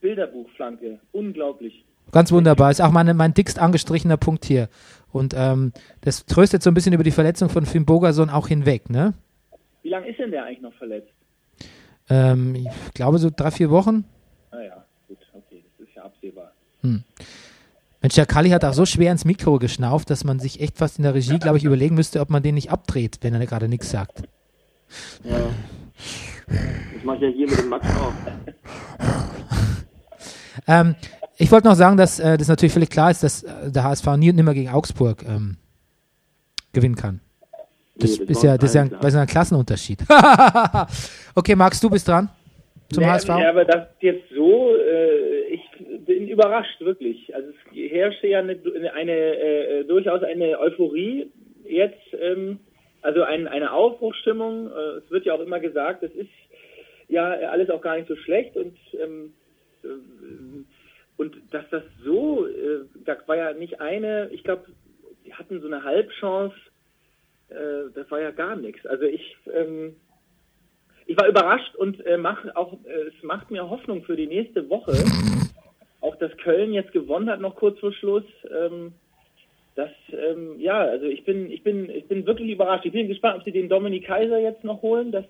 Bilderbuchflanke. Unglaublich. Ganz wunderbar. Ist auch meine, mein dickst angestrichener Punkt hier. Und ähm, das tröstet so ein bisschen über die Verletzung von Finn Bogerson auch hinweg, ne? Wie lange ist denn der eigentlich noch verletzt? Ähm, ich glaube so drei, vier Wochen. Naja, gut, okay, das ist ja absehbar. Mensch, der Kali hat auch so schwer ins Mikro geschnauft, dass man sich echt fast in der Regie, glaube ich, überlegen müsste, ob man den nicht abdreht, wenn er gerade nichts sagt. Ja. Das mache ich ja hier mit dem Max auch. Ähm, ich wollte noch sagen, dass äh, das natürlich völlig klar ist, dass äh, der HSV nie und nimmer gegen Augsburg ähm, gewinnen kann. Das, Nee, das ist ja, das ist ja ein, das ist ein Klassenunterschied. okay, Max, du bist dran zum Nee, HSV. Ja, aber das jetzt so, äh, ich bin überrascht, wirklich. Also es herrscht ja eine, eine äh, durchaus eine Euphorie jetzt, ähm, also ein, eine Aufbruchsstimmung. Äh, es wird ja auch immer gesagt, es ist ja alles auch gar nicht so schlecht und ähm, äh, und dass das so, äh, da war ja nicht eine, ich glaube, die hatten so eine Halbchance, äh, das war ja gar nichts. Also ich, ähm, ich war überrascht und äh, mach auch, äh, es macht mir Hoffnung für die nächste Woche. Auch dass Köln jetzt gewonnen hat, noch kurz vor Schluss. Ähm, das, ähm, ja, also ich bin, ich bin, ich bin wirklich überrascht. Ich bin gespannt, ob sie den Dominik Kaiser jetzt noch holen. Das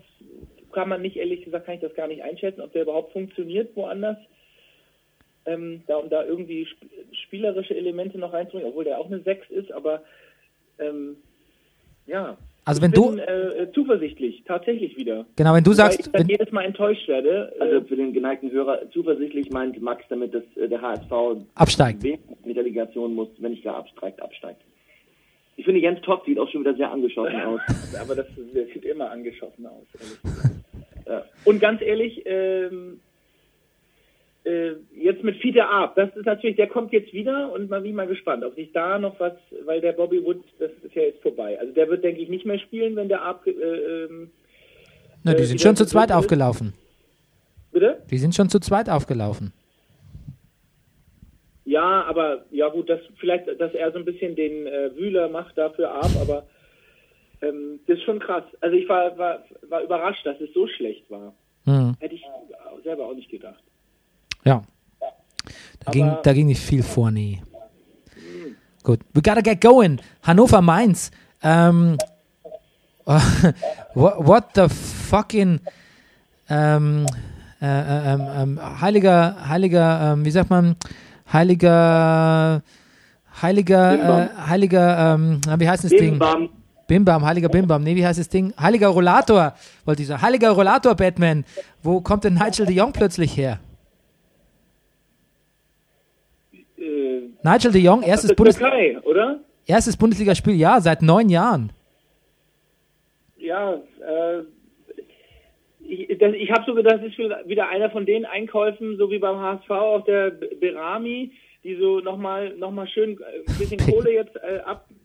kann man nicht, ehrlich gesagt, kann ich das gar nicht einschätzen, ob der überhaupt funktioniert woanders. Ähm, da, um da irgendwie sp spielerische Elemente noch reinzubringen, obwohl der auch eine 6 ist, aber ähm, ja. Also wenn ich du, bin äh, zuversichtlich, tatsächlich wieder. genau, wenn du Wobei sagst, ich dann wenn, jedes Mal enttäuscht werde. Also äh, für den geneigten Hörer, zuversichtlich meint Max damit, dass äh, der HSV Absteigt. mit der Relegation muss, wenn nicht gar absteigt, absteigt. Ich finde, Jens Todd sieht auch schon wieder sehr angeschossen aus. aber das, das sieht immer angeschossen aus. ja. Und ganz ehrlich, ähm, äh, jetzt mit Fiete Ab, das ist natürlich, der kommt jetzt wieder und mal bin mal gespannt, ob sich da noch was, weil der Bobby Wood, das ist ja jetzt vorbei. Also der wird, denke ich, nicht mehr spielen, wenn der Ab, äh, ähm, na, die äh, sind schon zu zweit ist. aufgelaufen. bitte? Die sind schon zu zweit aufgelaufen. Ja, aber ja gut, dass vielleicht, dass er so ein bisschen den äh, Wühler macht dafür ab, aber ähm, das ist schon krass. Also ich war, war, war überrascht, dass es so schlecht war. Hm. Hätte ich selber auch nicht gedacht. Ja. Da ging, da ging nicht viel vor, nee. Gut. We gotta get going. Hannover Mainz. Ähm, what, what the fucking ähm, äh, äh, ähm, heiliger, heiliger, ähm, wie sagt man, heiliger, heiliger, äh, heiliger, ähm, wie heißt das Ding? Bam, Bimbam, heiliger Bimbam, nee, wie heißt das Ding? Heiliger Rollator, wollte ich sagen. Heiliger Rollator Batman. Wo kommt denn Nigel de Jong plötzlich her? Äh, Nigel de Jong, erstes, Bundes Türkei, oder? erstes Bundesligaspiel, ja, seit neun Jahren. Ja, äh, ich, das- ich habe so gedacht, das ist wieder einer von den Einkäufen, so wie beim HSV, auch der Berami, die so nochmal noch mal schön äh, ein bisschen Kohle jetzt äh,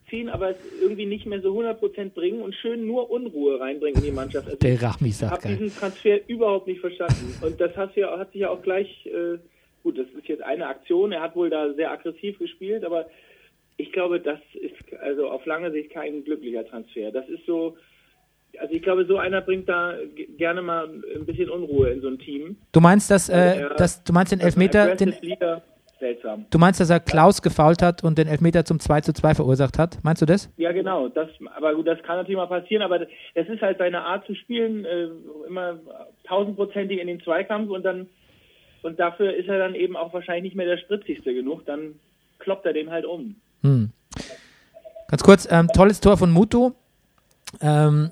ziehen, aber es irgendwie nicht mehr so 100% bringen und schön nur Unruhe reinbringen in die Mannschaft. Also Der Rachmi ich sagt habe diesen Transfer überhaupt nicht verstanden. Und das hat, ja, hat sich ja auch gleich, äh, gut, das ist jetzt eine Aktion, er hat wohl da sehr aggressiv gespielt, aber ich glaube, das ist also auf lange Sicht kein glücklicher Transfer. Das ist so, also ich glaube, so einer bringt da gerne mal ein bisschen Unruhe in so ein Team. Du meinst, dass, äh, Ja. dass du meinst den Elfmeter, den, Leader, seltsam. du meinst, dass er Klaus gefault hat und den Elfmeter zum 2 zu 2 verursacht hat? Meinst du das? Ja, genau. Das, aber gut, das kann natürlich mal passieren, aber es ist halt seine Art zu spielen, äh, immer tausendprozentig in den Zweikampf und dann und dafür ist er dann eben auch wahrscheinlich nicht mehr der spritzigste genug, dann kloppt er den halt um. Hm. Ganz kurz, ähm, tolles Tor von Muto. Ähm,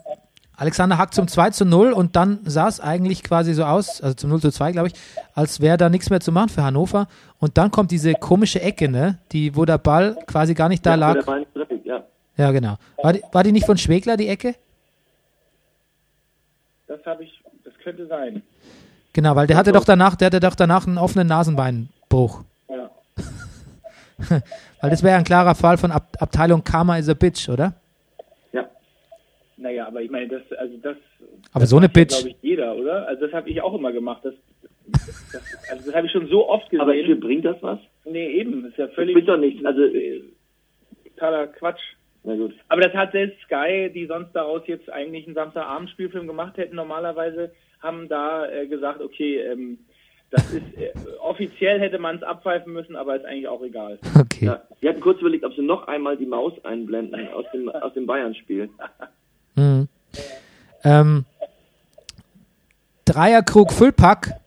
Alexander Hack zum 2 zu 0 und dann sah es eigentlich quasi so aus, also zum 0 zu 2, glaube ich, als wäre da nichts mehr zu machen für Hannover. Und dann kommt diese komische Ecke, ne? Die, wo der Ball quasi gar nicht da Ja, wo lag. der Ball nicht trifft, ja. Ja, genau. War die, war die nicht von Schwegler, die Ecke? Das habe ich, das könnte sein. Genau, weil der hatte doch danach, der hatte doch danach einen offenen Nasenbeinbruch. Ja. Weil das wäre ja ein klarer Fall von Ab Abteilung Karma is a Bitch, oder? ja. Naja, aber ich meine, das, also das. Aber das so eine Bitch. glaube ich, jeder, oder? Also das habe ich auch immer gemacht. Das, das, also das habe ich schon so oft Aber gesehen. bringt das was? nee, eben, das ist ja Das völlig bringt doch nichts. Also, totaler Quatsch. Na gut. Aber das hat selbst Sky, die sonst daraus jetzt eigentlich einen Samstagabendspielfilm gemacht hätten, normalerweise, haben da äh, gesagt, okay, ähm, das ist äh, offiziell hätte man es abpfeifen müssen, aber ist eigentlich auch egal. Okay. Ja. Wir hatten kurz überlegt, ob sie noch einmal die Maus einblenden aus dem, aus dem Bayern-Spiel. Mhm. Ähm, Dreierkrug Füllpack.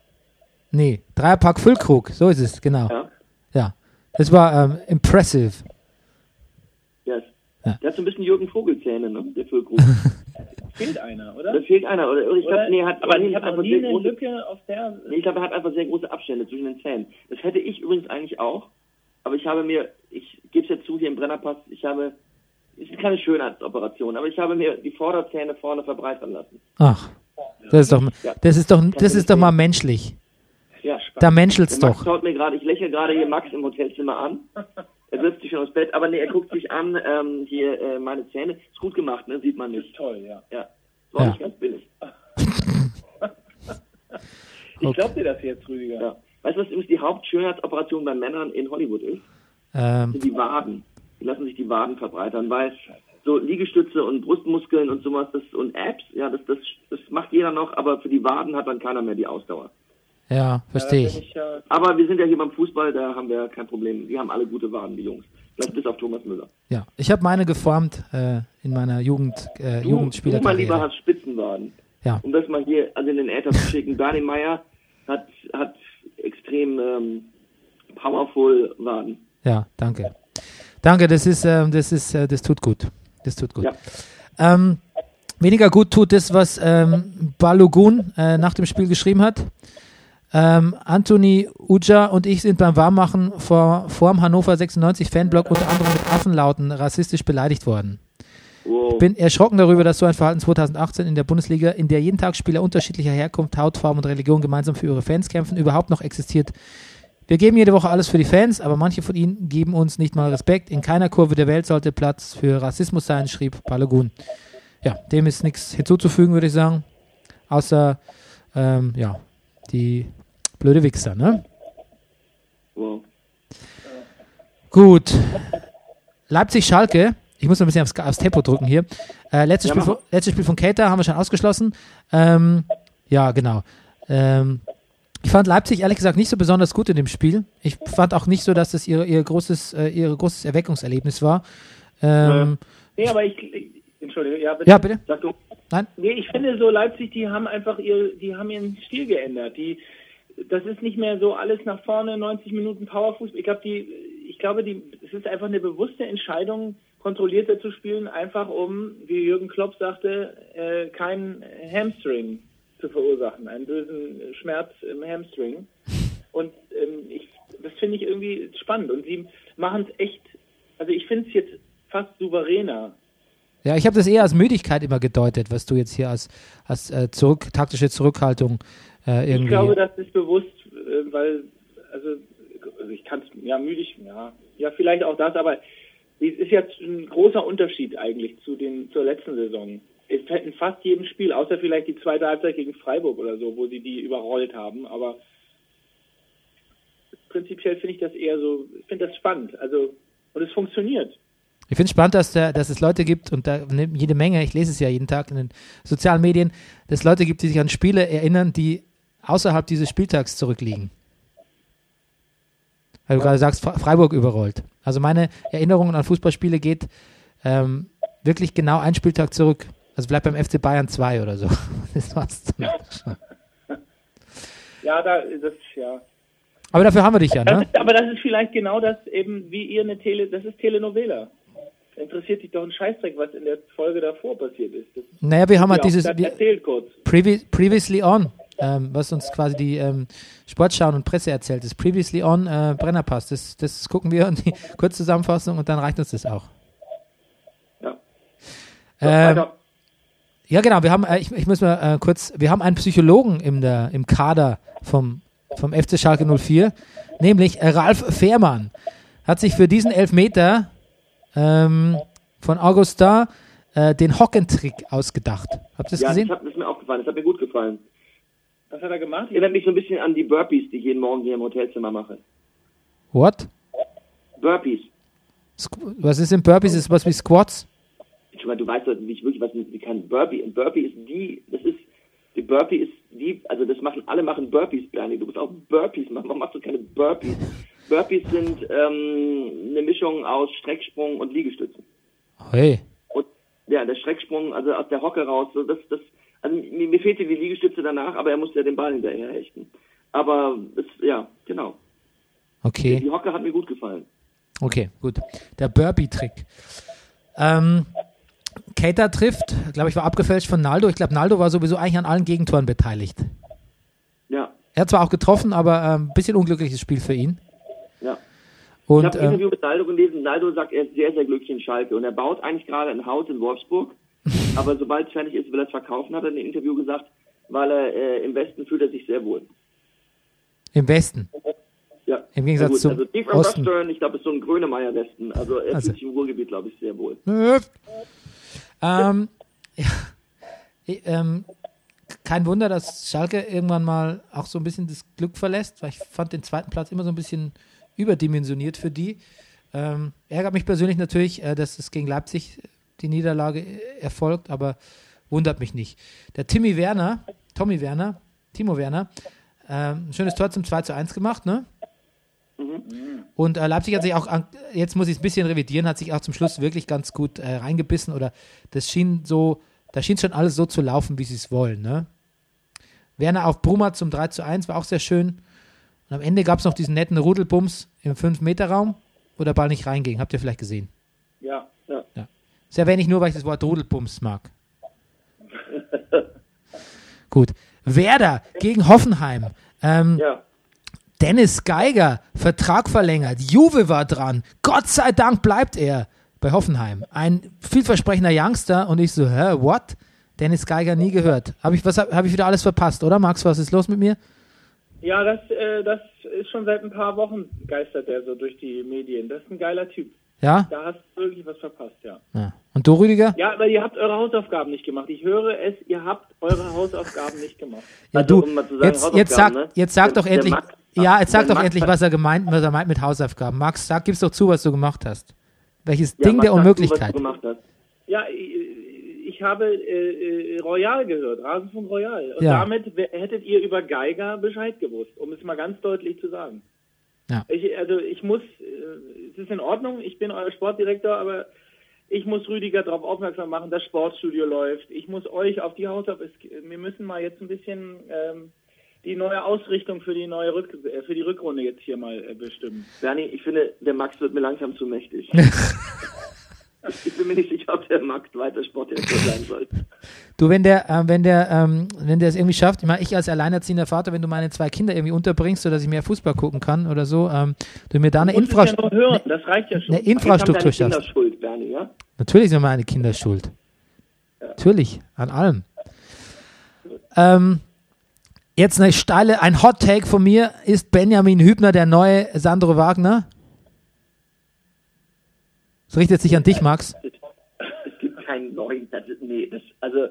Nee, Dreierpack Füllkrug, so ist es, genau. Ja. Ja. Das war ähm, impressive. Ja. Der hat so ein bisschen Jürgen Vogelzähne, ne? Der Füllkrug. Fehlt einer, oder? da fehlt einer. Oder, ich oder? glaube, nee, hat aber nee, ich hat einfach sehr große, Lücke auf der. nee, ich glaube, er hat einfach sehr große Abstände zwischen den Zähnen. Das hätte ich übrigens eigentlich auch. Aber ich habe mir, ich gebe es jetzt zu hier im Brennerpass, ich habe, es ist keine Schönheitsoperation, aber ich habe mir die Vorderzähne vorne verbreitern lassen. Ach, das ist doch, das ist doch, das ist doch mal menschlich. Ja, Da menschelt's Max doch. schaut mir gerade, ich lächle gerade hier Max im Hotelzimmer an. Er setzt sich schon aufs Bett, aber nee, er guckt sich an, ähm, hier äh, meine Zähne. Ist gut gemacht, ne? Sieht man nicht. Toll, ja. Ja. War Ja. nicht ganz billig. Ich Okay. glaube dir das jetzt, Rüdiger. Ja. Weißt du, was übrigens die Hauptschönheitsoperation bei Männern in Hollywood ist? Ähm, sind die Waden. Die lassen sich die Waden verbreitern, weil so Liegestütze und Brustmuskeln und sowas das, und Abs, ja, das, das, das macht jeder noch, aber für die Waden hat dann keiner mehr die Ausdauer. Ja, verstehe ich. Aber wir sind ja hier beim Fußball, da haben wir kein Problem. Die haben alle gute Waden, die Jungs. Vielleicht bis auf Thomas Müller. Ja, ich habe meine geformt äh, in meiner Jugend, äh, Du, du mein Lieber, Jugendspielerkarriere. hast Spitzenwaden. Ja. Um das mal hier also in den Äther zu schicken. Bernie Meyer hat, hat extrem ähm, powerful Waden. Ja, danke. Danke, das ist, ähm, das ist, äh, das tut gut. Das tut gut. Ja. Ähm, weniger gut tut das, was ähm, Balogun äh, nach dem Spiel geschrieben hat. Ähm, Anthony Uja und ich sind beim Warmmachen vor, vor dem Hannover 96 Fanblock unter anderem mit Affenlauten rassistisch beleidigt worden. Wow. Bin erschrocken darüber, dass so ein Verhalten 2018 in der Bundesliga, in der jeden Tag Spieler unterschiedlicher Herkunft, Hautfarbe und Religion gemeinsam für ihre Fans kämpfen, überhaupt noch existiert. Wir geben jede Woche alles für die Fans, aber manche von ihnen geben uns nicht mal Respekt. In keiner Kurve der Welt sollte Platz für Rassismus sein, schrieb Balogun. Ja, dem ist nichts hinzuzufügen, würde ich sagen. Außer, ähm, ja, die blöde Wichser, ne? wow. Gut. Leipzig-Schalke. Ich muss noch ein bisschen aufs, aufs Tempo drücken hier. Äh, letztes, Ja, Spiel von, letztes Spiel von Cater haben wir schon ausgeschlossen. Ähm, ja, genau. Ähm, ich fand Leipzig ehrlich gesagt nicht so besonders gut in dem Spiel. Ich fand auch nicht so, dass das ihr, ihr, großes, äh, ihr großes Erweckungserlebnis war. Ähm, nee, aber ich, ich Entschuldige, ja, bitte. ja, bitte. Sag du. Nein? Nee, ich finde so Leipzig, die haben einfach ihr, die haben ihren Stil geändert. Die, das ist nicht mehr so alles nach vorne, 90 Minuten Powerfußball. Ich glaube, die, ich glaube, die, es ist einfach eine bewusste Entscheidung, kontrollierter zu spielen, einfach um, wie Jürgen Klopp sagte, äh, keinen Hamstring zu verursachen, einen bösen Schmerz im Hamstring. Und ähm, ich, das finde ich irgendwie spannend. Und sie machen es echt, also ich finde es jetzt fast souveräner. Ja, ich habe das eher als Müdigkeit immer gedeutet, was du jetzt hier als, als äh, zurück, taktische Zurückhaltung äh, irgendwie. Ich glaube, das ist bewusst, äh, weil, also, also ich kann es, ja, müdig, ja, ja, vielleicht auch das, aber Es ist jetzt ein großer Unterschied eigentlich zu den, zur letzten Saison. Es fällt in fast jedem Spiel, außer vielleicht die zweite Halbzeit gegen Freiburg oder so, wo sie die überrollt haben, aber prinzipiell finde ich das eher so, ich finde das spannend. Also, und es funktioniert. Ich finde es spannend, dass, der, dass es Leute gibt, und da jede Menge, ich lese es ja jeden Tag in den sozialen Medien, dass es Leute gibt, die sich an Spiele erinnern, die außerhalb dieses Spieltags zurückliegen. Weil du gerade sagst, Freiburg überrollt. Also meine Erinnerungen an Fußballspiele geht ähm, wirklich genau einen Spieltag zurück. Also bleibt beim FC Bayern 2 oder so. Das war's dann Ja, da, das, ja. Aber dafür haben wir dich ja, Das ne? ist, aber das ist vielleicht genau das eben, wie ihr eine Tele, das ist Telenovela. Interessiert dich doch ein Scheißdreck, was in der Folge davor passiert ist. Das Naja, wir haben ja halt dieses erzählt kurz. Previ Previously On, ähm, was uns quasi die ähm, Sportschauen und Presse erzählt ist. Previously On äh, Brennerpass, das, das gucken wir und die Kurzzusammenfassung und dann reicht uns das auch. Ja. Ähm, ja, genau, wir haben, äh, ich, ich muss mal äh, kurz, wir haben einen Psychologen im, der, im Kader vom, vom FC Schalke 04, nämlich Ralf Fehrmann. Hat sich für diesen Elfmeter ähm, von Augustin äh, den Hockentrick ausgedacht. Habt ihr das Ja, gesehen? das, hat, das ist mir aufgefallen, das hat mir gut gefallen. Was hat er gemacht? Erinnert mich so ein bisschen an die Burpees, die ich jeden Morgen hier im Hotelzimmer mache. What? Burpees. Squ- Was ist in Burpees? Ist was wie Squats? Meine, du weißt doch nicht wirklich, was wie kann Burpee. Ein Burpee ist die, das ist, die Burpee ist die, also das machen, alle machen Burpees, Bernie. Du musst auch Burpees machen. Warum machst du keine Burpees? Burpees sind ähm, eine Mischung aus Strecksprung und Liegestützen. Hey. Und ja, der Strecksprung, also aus der Hocke raus, so das, das, also mir, mir fehlte die Liegestütze danach, aber er musste ja den Ball hinterher hechten. Aber es, ja, genau. Okay. Die Hocke hat mir gut gefallen. Okay, gut. Der Burpee-Trick. Ähm, Keita trifft, glaube ich, war abgefälscht von Naldo. Ich glaube, Naldo war sowieso eigentlich an allen Gegentoren beteiligt. Ja, Er hat zwar auch getroffen, aber ein ähm, bisschen unglückliches Spiel für ihn. Ja. Ich Und habe ein ähm, Interview mit Naldo gelesen. Naldo sagt, er ist sehr, sehr glücklich in Schalke und er baut eigentlich gerade ein Haus in Wolfsburg. aber sobald es fertig ist, will er es verkaufen, hat er in dem Interview gesagt, weil er äh, im Westen fühlt er sich sehr wohl. im Westen. Ja. Im Gegensatz zum Also Steve Osten. Western, ich glaube, ist so ein Grönemeyer-Westen. Also er Also. fühlt sich im Ruhrgebiet, glaube ich, sehr wohl. Ähm, ja, ähm, kein Wunder, dass Schalke irgendwann mal auch so ein bisschen das Glück verlässt, weil ich fand den zweiten Platz immer so ein bisschen überdimensioniert für die. Ähm, ärgert mich persönlich natürlich, äh, dass es gegen Leipzig die Niederlage äh, erfolgt, aber wundert mich nicht. Der Timmy Werner, Tommy Werner, Timo Werner, ähm, ein schönes Tor zum 2 zu 1 gemacht, ne? Und äh, Leipzig hat sich auch, an, jetzt muss ich es ein bisschen revidieren, hat sich auch zum Schluss wirklich ganz gut äh, reingebissen oder das schien so, da schien schon alles so zu laufen, wie sie es wollen. Ne? Werner auf Bruma zum 3 zu 1 war auch sehr schön. Und am Ende gab es noch diesen netten Rudelbums im 5-Meter-Raum, wo der Ball nicht reinging. Habt ihr vielleicht gesehen? Ja, ja. Das erwähne ich nur, weil ich das Wort Rudelbums mag. Gut. Werder gegen Hoffenheim. Ähm, Ja. Dennis Geiger, Vertrag verlängert. Juve war dran. Gott sei Dank bleibt er bei Hoffenheim. Ein vielversprechender Youngster und ich so, hä, what? Dennis Geiger nie gehört. Habe ich, was hab, hab ich wieder alles verpasst, oder Max? Was ist los mit mir? Ja, das, äh, das ist schon seit ein paar Wochen geistert der so durch die Medien. Das ist ein geiler Typ. Ja? Da hast du wirklich was verpasst, ja. ja. Und du, Rüdiger? Ja, aber ihr habt eure Hausaufgaben nicht gemacht. Ich höre es, ihr habt eure Hausaufgaben nicht gemacht. Ja, Also, du, um mal zu sagen, jetzt, jetzt sag, Hausaufgaben, ne? jetzt sag doch endlich, Max- ja, jetzt sag doch Max endlich, was er gemeint, was er meint mit Hausaufgaben. Max, sag, gib's doch zu, was du gemacht hast. Welches Ja, Ding Max, der Unmöglichkeit. Was du gemacht hast. Ja, ich, habe äh, äh, Royal gehört, Rasenfunk Royal. Und Ja. damit hättet ihr über Geiger Bescheid gewusst, um es mal ganz deutlich zu sagen. Ja. Ich, also ich muss, äh, es ist in Ordnung, ich bin euer Sportdirektor, aber ich muss Rüdiger darauf aufmerksam machen, das Sportstudio läuft. Ich muss euch auf die Hausaufgaben, es- wir müssen mal jetzt ein bisschen ähm, die neue Ausrichtung für die neue Rück, äh, für die Rückrunde jetzt hier mal äh, bestimmen. Bernie, ich finde, der Max wird mir langsam zu mächtig. ich bin mir nicht sicher, ob der Max weiter Sportdirektor sein soll. Du, wenn der, äh, wenn der, ähm, wenn der es irgendwie schafft, ich meine, ich als alleinerziehender Vater, wenn du meine zwei Kinder irgendwie unterbringst, sodass ich mehr Fußball gucken kann oder so, ähm, du mir da eine, Du musst es Infra ja hören, das reicht ja schon. eine Infrastruktur schaffst. Schuld, Bernie, ja? Natürlich sind meine Kinder schuld. Natürlich, an allem. Ähm, jetzt eine steile, ein Hot Take von mir. Ist Benjamin Hübner der neue Sandro Wagner? Es richtet sich an dich, Max. Es gibt keinen neuen. Das ist, nee, das, also,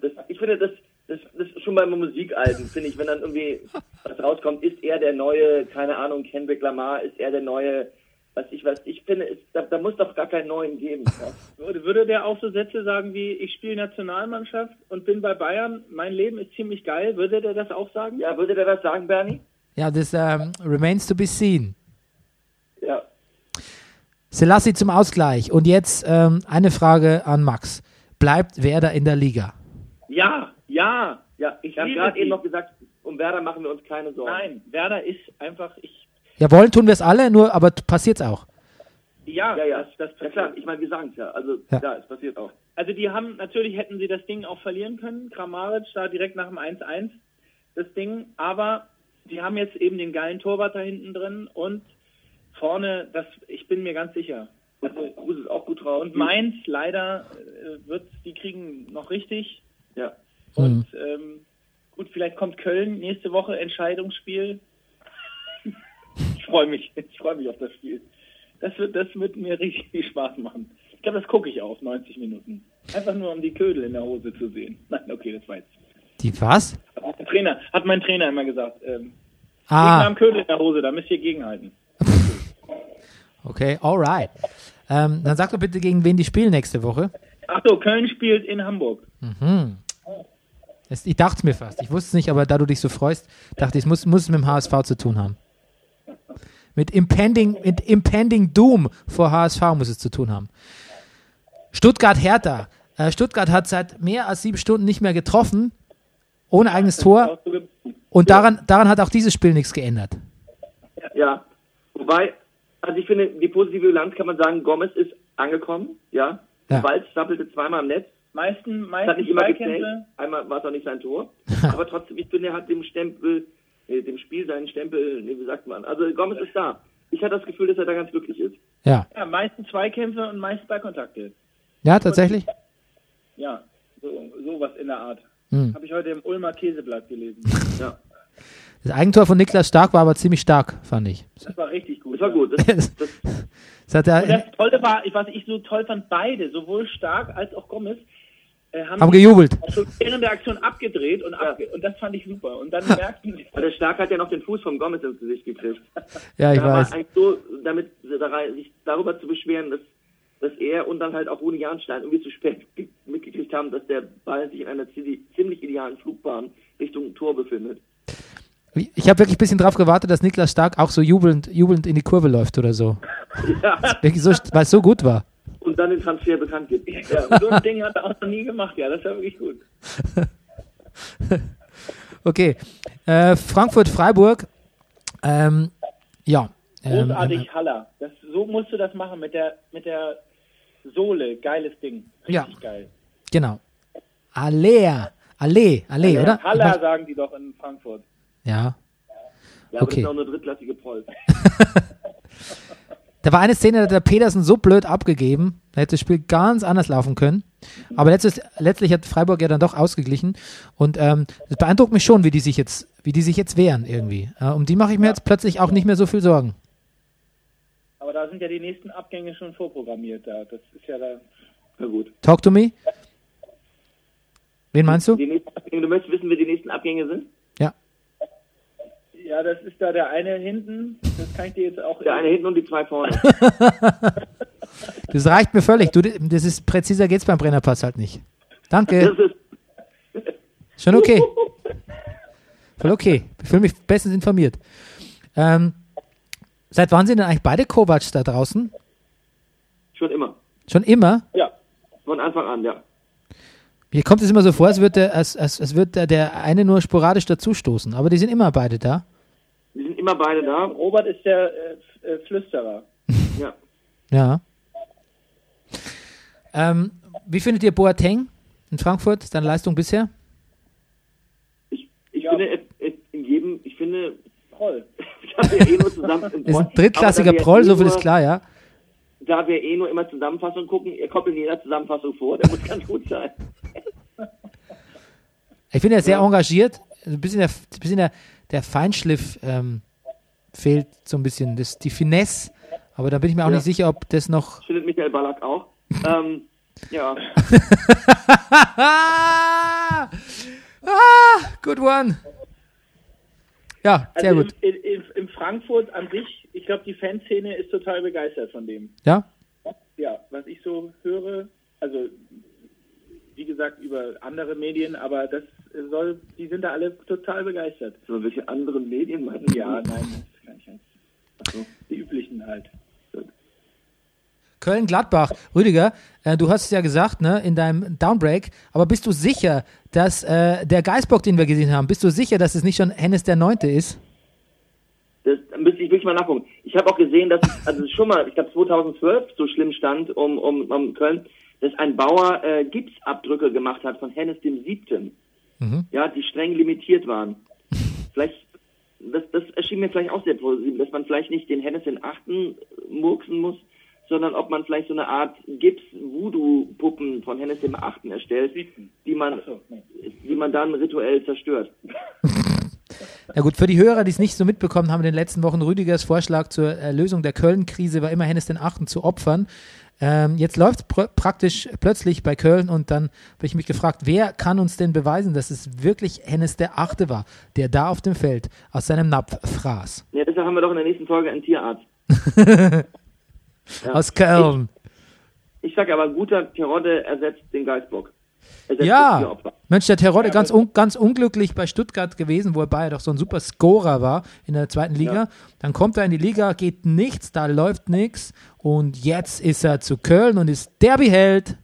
das, ich finde, das, das, das ist schon bei Musikalben, finde ich, wenn dann irgendwie was rauskommt, ist er der neue, keine Ahnung, Kendrick Lamar, ist er der neue, was ich was. Ich finde, es, da, da muss doch gar keinen neuen geben. Ja. Würde, würde der auch so Sätze sagen wie, ich spiele Nationalmannschaft und bin bei Bayern, mein Leben ist ziemlich geil, würde der das auch sagen? Ja, würde der das sagen, Bernie? Ja, das ähm, remains to be seen. Ja. Selassie zum Ausgleich. Und jetzt ähm, eine Frage an Max. Bleibt Werder in der Liga? Ja, ja. Ja, ich habe gerade eben noch gesagt, um Werder machen wir uns keine Sorgen. Nein, Werder ist einfach, ich, Ja, wollen tun wir es alle, nur aber passiert's auch. ja, Ja, ja, das, das ja passiert. klar, ich meine, wir sagen es ja. Also, Ja. ja. es passiert auch. Also die haben, natürlich hätten sie das Ding auch verlieren können, Kramaric da direkt nach dem 1-1, das Ding, aber die haben jetzt eben den geilen Torwart da hinten drin und vorne, das, ich bin mir ganz sicher. Also, Kruse ist auch gut drauf. Und Mainz leider äh, wird, die kriegen noch richtig Ja. und ähm, gut, vielleicht kommt Köln nächste Woche Entscheidungsspiel. ich freue mich, ich freue mich auf das Spiel. Das wird, das wird mir richtig viel Spaß machen. Ich glaube, das gucke ich auch 90 Minuten. Einfach nur, um die Ködel in der Hose zu sehen. Nein, okay, das war jetzt. Die was? Hat mein Trainer, hat mein Trainer immer gesagt. Ähm, Gegner Ah, haben Ködel in der Hose, da müsst ihr gegenhalten. Okay, alright. Ähm, dann sag doch bitte, gegen wen die spielen nächste Woche. Ach so, Köln spielt in Hamburg. Es- Ich dachte es mir fast. Ich wusste es nicht, aber da du dich so freust, dachte ich, es muss, muss es mit dem HSV zu tun haben. Mit Impending, mit Impending Doom vor HSV muss es zu tun haben. Stuttgart-Hertha. Äh, Stuttgart hat seit mehr als sieben Stunden nicht mehr getroffen, ohne eigenes Tor. Und daran, daran hat auch dieses Spiel nichts geändert. Ja. Wobei, also ich finde, die positive Bilanz kann man sagen, Gomez ist angekommen, ja. Ja. Walz stappelte zweimal im Netz. Meisten, Das hat meisten nicht immer gezählt. Einmal war es auch nicht sein Tor. Aber trotzdem, ich finde, er hat dem Stempel, äh, dem Spiel seinen Stempel, nee, wie sagt man. Also Gomez ist da. Ich hatte das Gefühl, dass er da ganz glücklich ist. Ja. Ja, meisten Zweikämpfe und meist Ballkontakte. Ja, tatsächlich? Ja, so, sowas in der Art. Hm. Habe ich heute im Ulmer Käseblatt gelesen. Ja. Das Eigentor von Niklas Stark war aber ziemlich stark, fand ich. Das war richtig gut. Das war gut. Das, Das, das, das hat Und er, das Tolle war, was ich so toll fand, beide, sowohl Stark als auch Gomez, äh, haben, haben sich gejubelt. schon während der Aktion abgedreht und, abge und das fand ich super. Und dann merkten sie, der Stark hat ja noch den Fuß vom Gomez ins Gesicht gekriegt. Ja, ich Da war weiß. eigentlich so, damit sich darüber zu beschweren, dass, dass er und dann halt auch Rune Jahnstein irgendwie zu spät ge- mitgekriegt haben, dass der Ball sich in einer ziemlich idealen Flugbahn Richtung Tor befindet. Ich habe wirklich ein bisschen drauf gewartet, dass Niklas Stark auch so jubelnd, jubelnd in die Kurve läuft oder so. Ja, so, weil es so gut war. und dann den Transfer bekannt gibt. ja, und so ein Ding hat er auch noch nie gemacht. Ja, das war wirklich gut. Okay. Äh, Frankfurt-Freiburg. Ähm, ja. Ähm, Großartig ähm, Haller. Das, so musst du das machen mit der, mit der Sohle. Geiles Ding. Richtig Ja. geil. genau. Alea. Ale, Ale, oder? Haller sagen die doch in Frankfurt. Ja. Ja, aber Okay. das ist auch eine drittklassige Preuß. Da war eine Szene, da hat der Petersen so blöd abgegeben, da hätte das Spiel ganz anders laufen können. Aber letztes, letztlich hat Freiburg ja dann doch ausgeglichen. Und ähm, das beeindruckt mich schon, wie die sich jetzt, wie die sich jetzt wehren irgendwie. Äh, um die mache ich mir jetzt plötzlich auch nicht mehr so viel Sorgen. Aber da sind ja die nächsten Abgänge schon vorprogrammiert. Da. Das ist ja da. Na gut. Talk to me. Wen meinst du? Nächsten du möchtest wissen, wer die nächsten Abgänge sind? Ja. Das ist da der eine hinten. Das kann ich dir jetzt auch. Der eine hinten und die zwei vorne. Das reicht mir völlig. Du, das ist präziser geht's beim Brennerpass halt nicht. Danke. Das ist, Schon okay. Voll okay. Ich fühle mich bestens informiert. Ähm, seit wann sind denn eigentlich beide Kovacs da draußen? schon immer. Schon immer? Ja. Von Anfang an, ja. Mir kommt es immer so vor, als würde der, als, als, als würde der, der eine nur sporadisch dazustoßen. Aber die sind immer beide da. Die sind immer beide da. Robert ist der äh, äh, Flüsterer. Ja. Ja. Ähm, wie findet ihr Boateng in Frankfurt, seine Leistung bisher? Ich, ich Ja. finde, in jedem, ich finde, Toll. da wir eh nur zusammen im Ist ein drittklassiger wir Proll, eh so viel ist klar, ja. Da wir eh nur immer Zusammenfassung gucken, ihr kommt in jeder Zusammenfassung vor, der muss ganz gut sein. Ich finde er sehr engagiert. Ein bisschen der, ein bisschen der, der Feinschliff ähm, fehlt so ein bisschen. Das, die Finesse Aber da bin ich mir auch Ja. nicht sicher, ob das noch. Findet Michael Ballack auch. ähm, ja, ah, good one. Ja, sehr Also gut. in, in, in Frankfurt an sich, ich glaube, die Fanszene ist total begeistert von dem. Ja, Ja, was ich so höre, also wie gesagt über andere Medien, aber das soll, die sind da alle total begeistert. so welche anderen Medien meinen? Ja, nein, das kann ich nicht. Ach so, die üblichen halt. Köln-Gladbach. Rüdiger, äh, du hast es ja gesagt, ne, in deinem Downbreak, aber bist du sicher, dass äh, der Geistbock, den wir gesehen haben, bist du sicher, dass es nicht schon Hennes der Neunte ist? Das da müsste ich wirklich mal nachgucken. Ich habe auch gesehen, dass es, also schon mal, ich glaube 2012 so schlimm stand um, um, um Köln, dass ein Bauer äh, Gipsabdrücke gemacht hat von Hennes dem Siebten. Mhm. Ja, die streng limitiert waren. vielleicht, das, das erschien mir vielleicht auch sehr positiv, dass man vielleicht nicht den Hennes den Achten murksen muss, sondern ob man vielleicht so eine Art Gips-Voodoo-Puppen von Hennes dem Achten erstellt, die man, so, nee. die man dann rituell zerstört. Na gut, für die Hörer, die es nicht so mitbekommen haben, in den letzten Wochen Rüdigers Vorschlag zur äh, Lösung der Köln-Krise war immer Hennes den Achten zu opfern. Ähm, jetzt läuft es pr praktisch plötzlich bei Köln und dann habe ich mich gefragt, wer kann uns denn beweisen, dass es wirklich Hennes der Achte war, der da auf dem Feld aus seinem Napf fraß? Ja, deshalb haben wir doch in der nächsten Folge einen Tierarzt. Ja. Aus Köln. Ich sage aber, guter Terodde ersetzt den Geistbock. Ja. Mensch, der Terodde ganz, un ganz unglücklich bei Stuttgart gewesen, wobei er doch so ein super Scorer war in der zweiten Liga. Ja. Dann kommt er in die Liga, geht nichts, da läuft nichts und jetzt ist er zu Köln und ist Derbyheld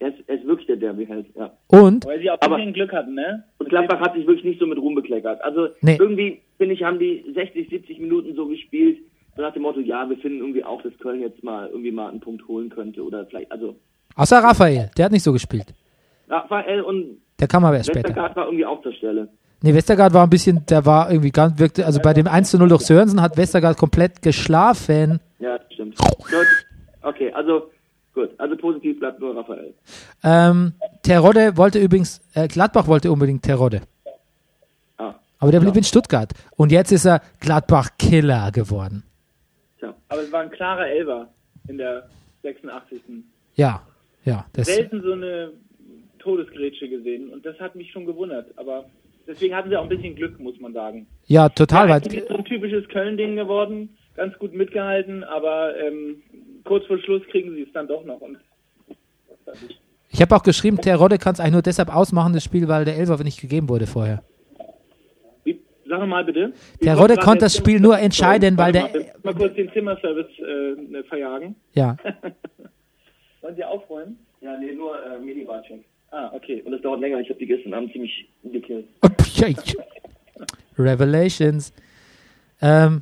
Er ist, er ist wirklich der Derby-Held, ja. und Weil sie auch ein Aber- bisschen Glück hatten, ne? Und Gladbach hat sich wirklich nicht so mit Ruhm bekleckert. Also Nee. irgendwie, finde ich, haben die 60, 70 Minuten so gespielt, so nach dem Motto, ja, wir finden irgendwie auch, dass Köln jetzt mal irgendwie mal einen Punkt holen könnte. Oder vielleicht, also außer Raphael, der hat nicht so gespielt. Raphael und Der kam aber erst später. Westergaard war irgendwie auch zur Stelle. Nee, Westergaard war ein bisschen, der war irgendwie ganz, wirkte, also bei dem 1 zu 0 durch Sörensen hat Westergaard komplett geschlafen. Ja, stimmt. Okay, also gut. Also positiv bleibt nur Raphael. Ähm, Terodde wollte übrigens, äh, Gladbach wollte unbedingt Terodde. Ah, Aber der blieb in Stuttgart. Und jetzt ist er Gladbach-Killer geworden. tja. Aber es war ein klarer Elfer in der 86. Ja, ja. Das, Selten so eine Todesgrätsche gesehen und das hat mich schon gewundert. Aber deswegen hatten sie auch ein bisschen Glück, muss man sagen. ja, total. Ja, ist so ein typisches Köln-Ding geworden, ganz gut mitgehalten, aber ähm, kurz vor Schluss kriegen sie es dann doch noch. Und ich. ich habe auch geschrieben, Terodde kann es eigentlich nur deshalb ausmachen, das Spiel, weil der Elfer nicht gegeben wurde vorher. Wie, sag mal bitte. Der Rodde konnte das Spiel nur entscheiden, weil der- Mal, mal kurz den Zimmerservice äh, verjagen. Ja. Wollen Sie aufräumen? Ja, nee, nur äh, Minibar-Check. Ah, okay. Und es dauert länger. Ich habe die gestern Abend ziemlich gekillt. Revelations. Ähm,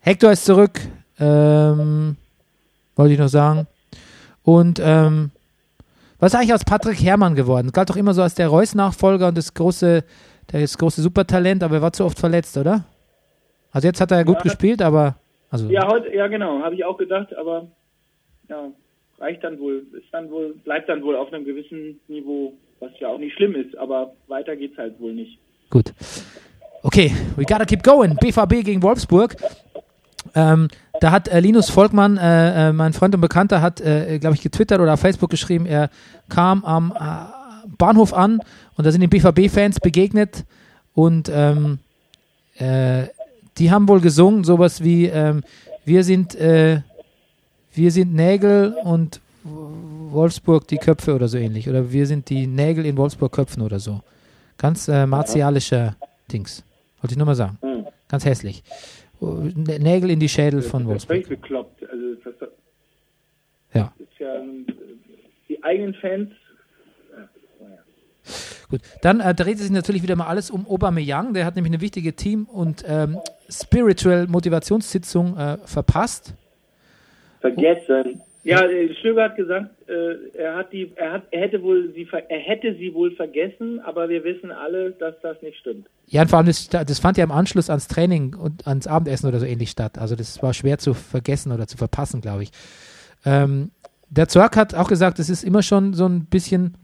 Hector ist zurück. Ähm, wollte ich noch sagen. Und ähm, was ist eigentlich aus Patrick Herrmann geworden? Galt doch immer so als der Reus-Nachfolger und das große, das große Supertalent, aber er war zu oft verletzt, oder? Also jetzt hat er ja gut gespielt, aber also Ja, heute, ja genau, habe ich auch gedacht, aber ja, reicht dann wohl, ist dann wohl, bleibt dann wohl auf einem gewissen Niveau, was ja auch nicht schlimm ist, aber weiter geht's halt wohl nicht. Gut. Okay, we gotta keep going. BVB gegen Wolfsburg. Ähm, da hat äh, Linus Volkmann, äh, äh, mein Freund und Bekannter, hat, äh, glaube ich, getwittert oder auf Facebook geschrieben, er kam am äh, Bahnhof an und da sind ihm BVB-Fans begegnet und ähm, äh, die haben wohl gesungen, sowas wie ähm, wir sind äh, wir sind Nägel und Wolfsburg die Köpfe oder so ähnlich. Oder wir sind die Nägel in Wolfsburg Köpfen oder so. Ganz äh, martialischer Dings. Wollte ich nur mal sagen. Hm. Ganz hässlich. Nä- Nägel in die Schädel von das ist Wolfsburg. bekloppt. Also das Ja, ist ja ähm, die eigenen Fans. naja. gut. Dann äh, dreht sich natürlich wieder mal alles um Aubameyang. Der hat nämlich eine wichtige Team- und ähm, Spiritual Motivationssitzung äh, verpasst. Vergessen. Ja, äh, Stöger hat gesagt, äh, er hat die, er hat, er hätte wohl sie, er hätte sie wohl vergessen, aber wir wissen alle, dass das nicht stimmt. Ja, und vor allem, das, das fand ja im Anschluss ans Training und ans Abendessen oder so ähnlich statt. Also das war schwer zu vergessen oder zu verpassen, glaube ich. Ähm, der Zorc hat auch gesagt, es ist immer schon so ein bisschen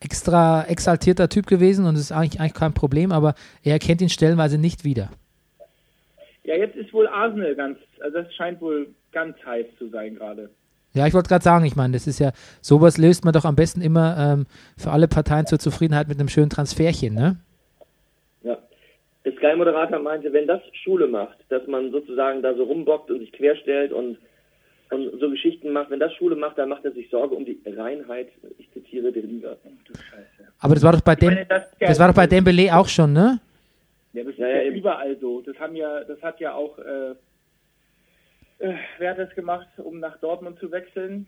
extra exaltierter Typ gewesen und es ist eigentlich, eigentlich kein Problem, aber er erkennt ihn stellenweise nicht wieder. Ja, jetzt ist wohl Arsenal ganz, also das scheint wohl ganz heiß zu sein gerade. Ja, ich wollte gerade sagen, ich meine, das ist ja, sowas löst man doch am besten immer ähm, für alle Parteien zur Zufriedenheit mit einem schönen Transferchen, ne? Ja. Der Sky-Moderator meinte, wenn das Schule macht, dass man sozusagen da so rumbockt und sich querstellt und, und so Geschichten macht, wenn das Schule macht, dann macht er sich Sorge um die Reinheit, ich zitiere, der Liga. Du Scheiße. Aber das war doch bei dem, meine, das das war doch bei Dembele auch schon, ne? Ja, das ist Ja, ja, überall so. Das haben ja, das hat ja auch, äh, äh, wer hat das gemacht, um nach Dortmund zu wechseln?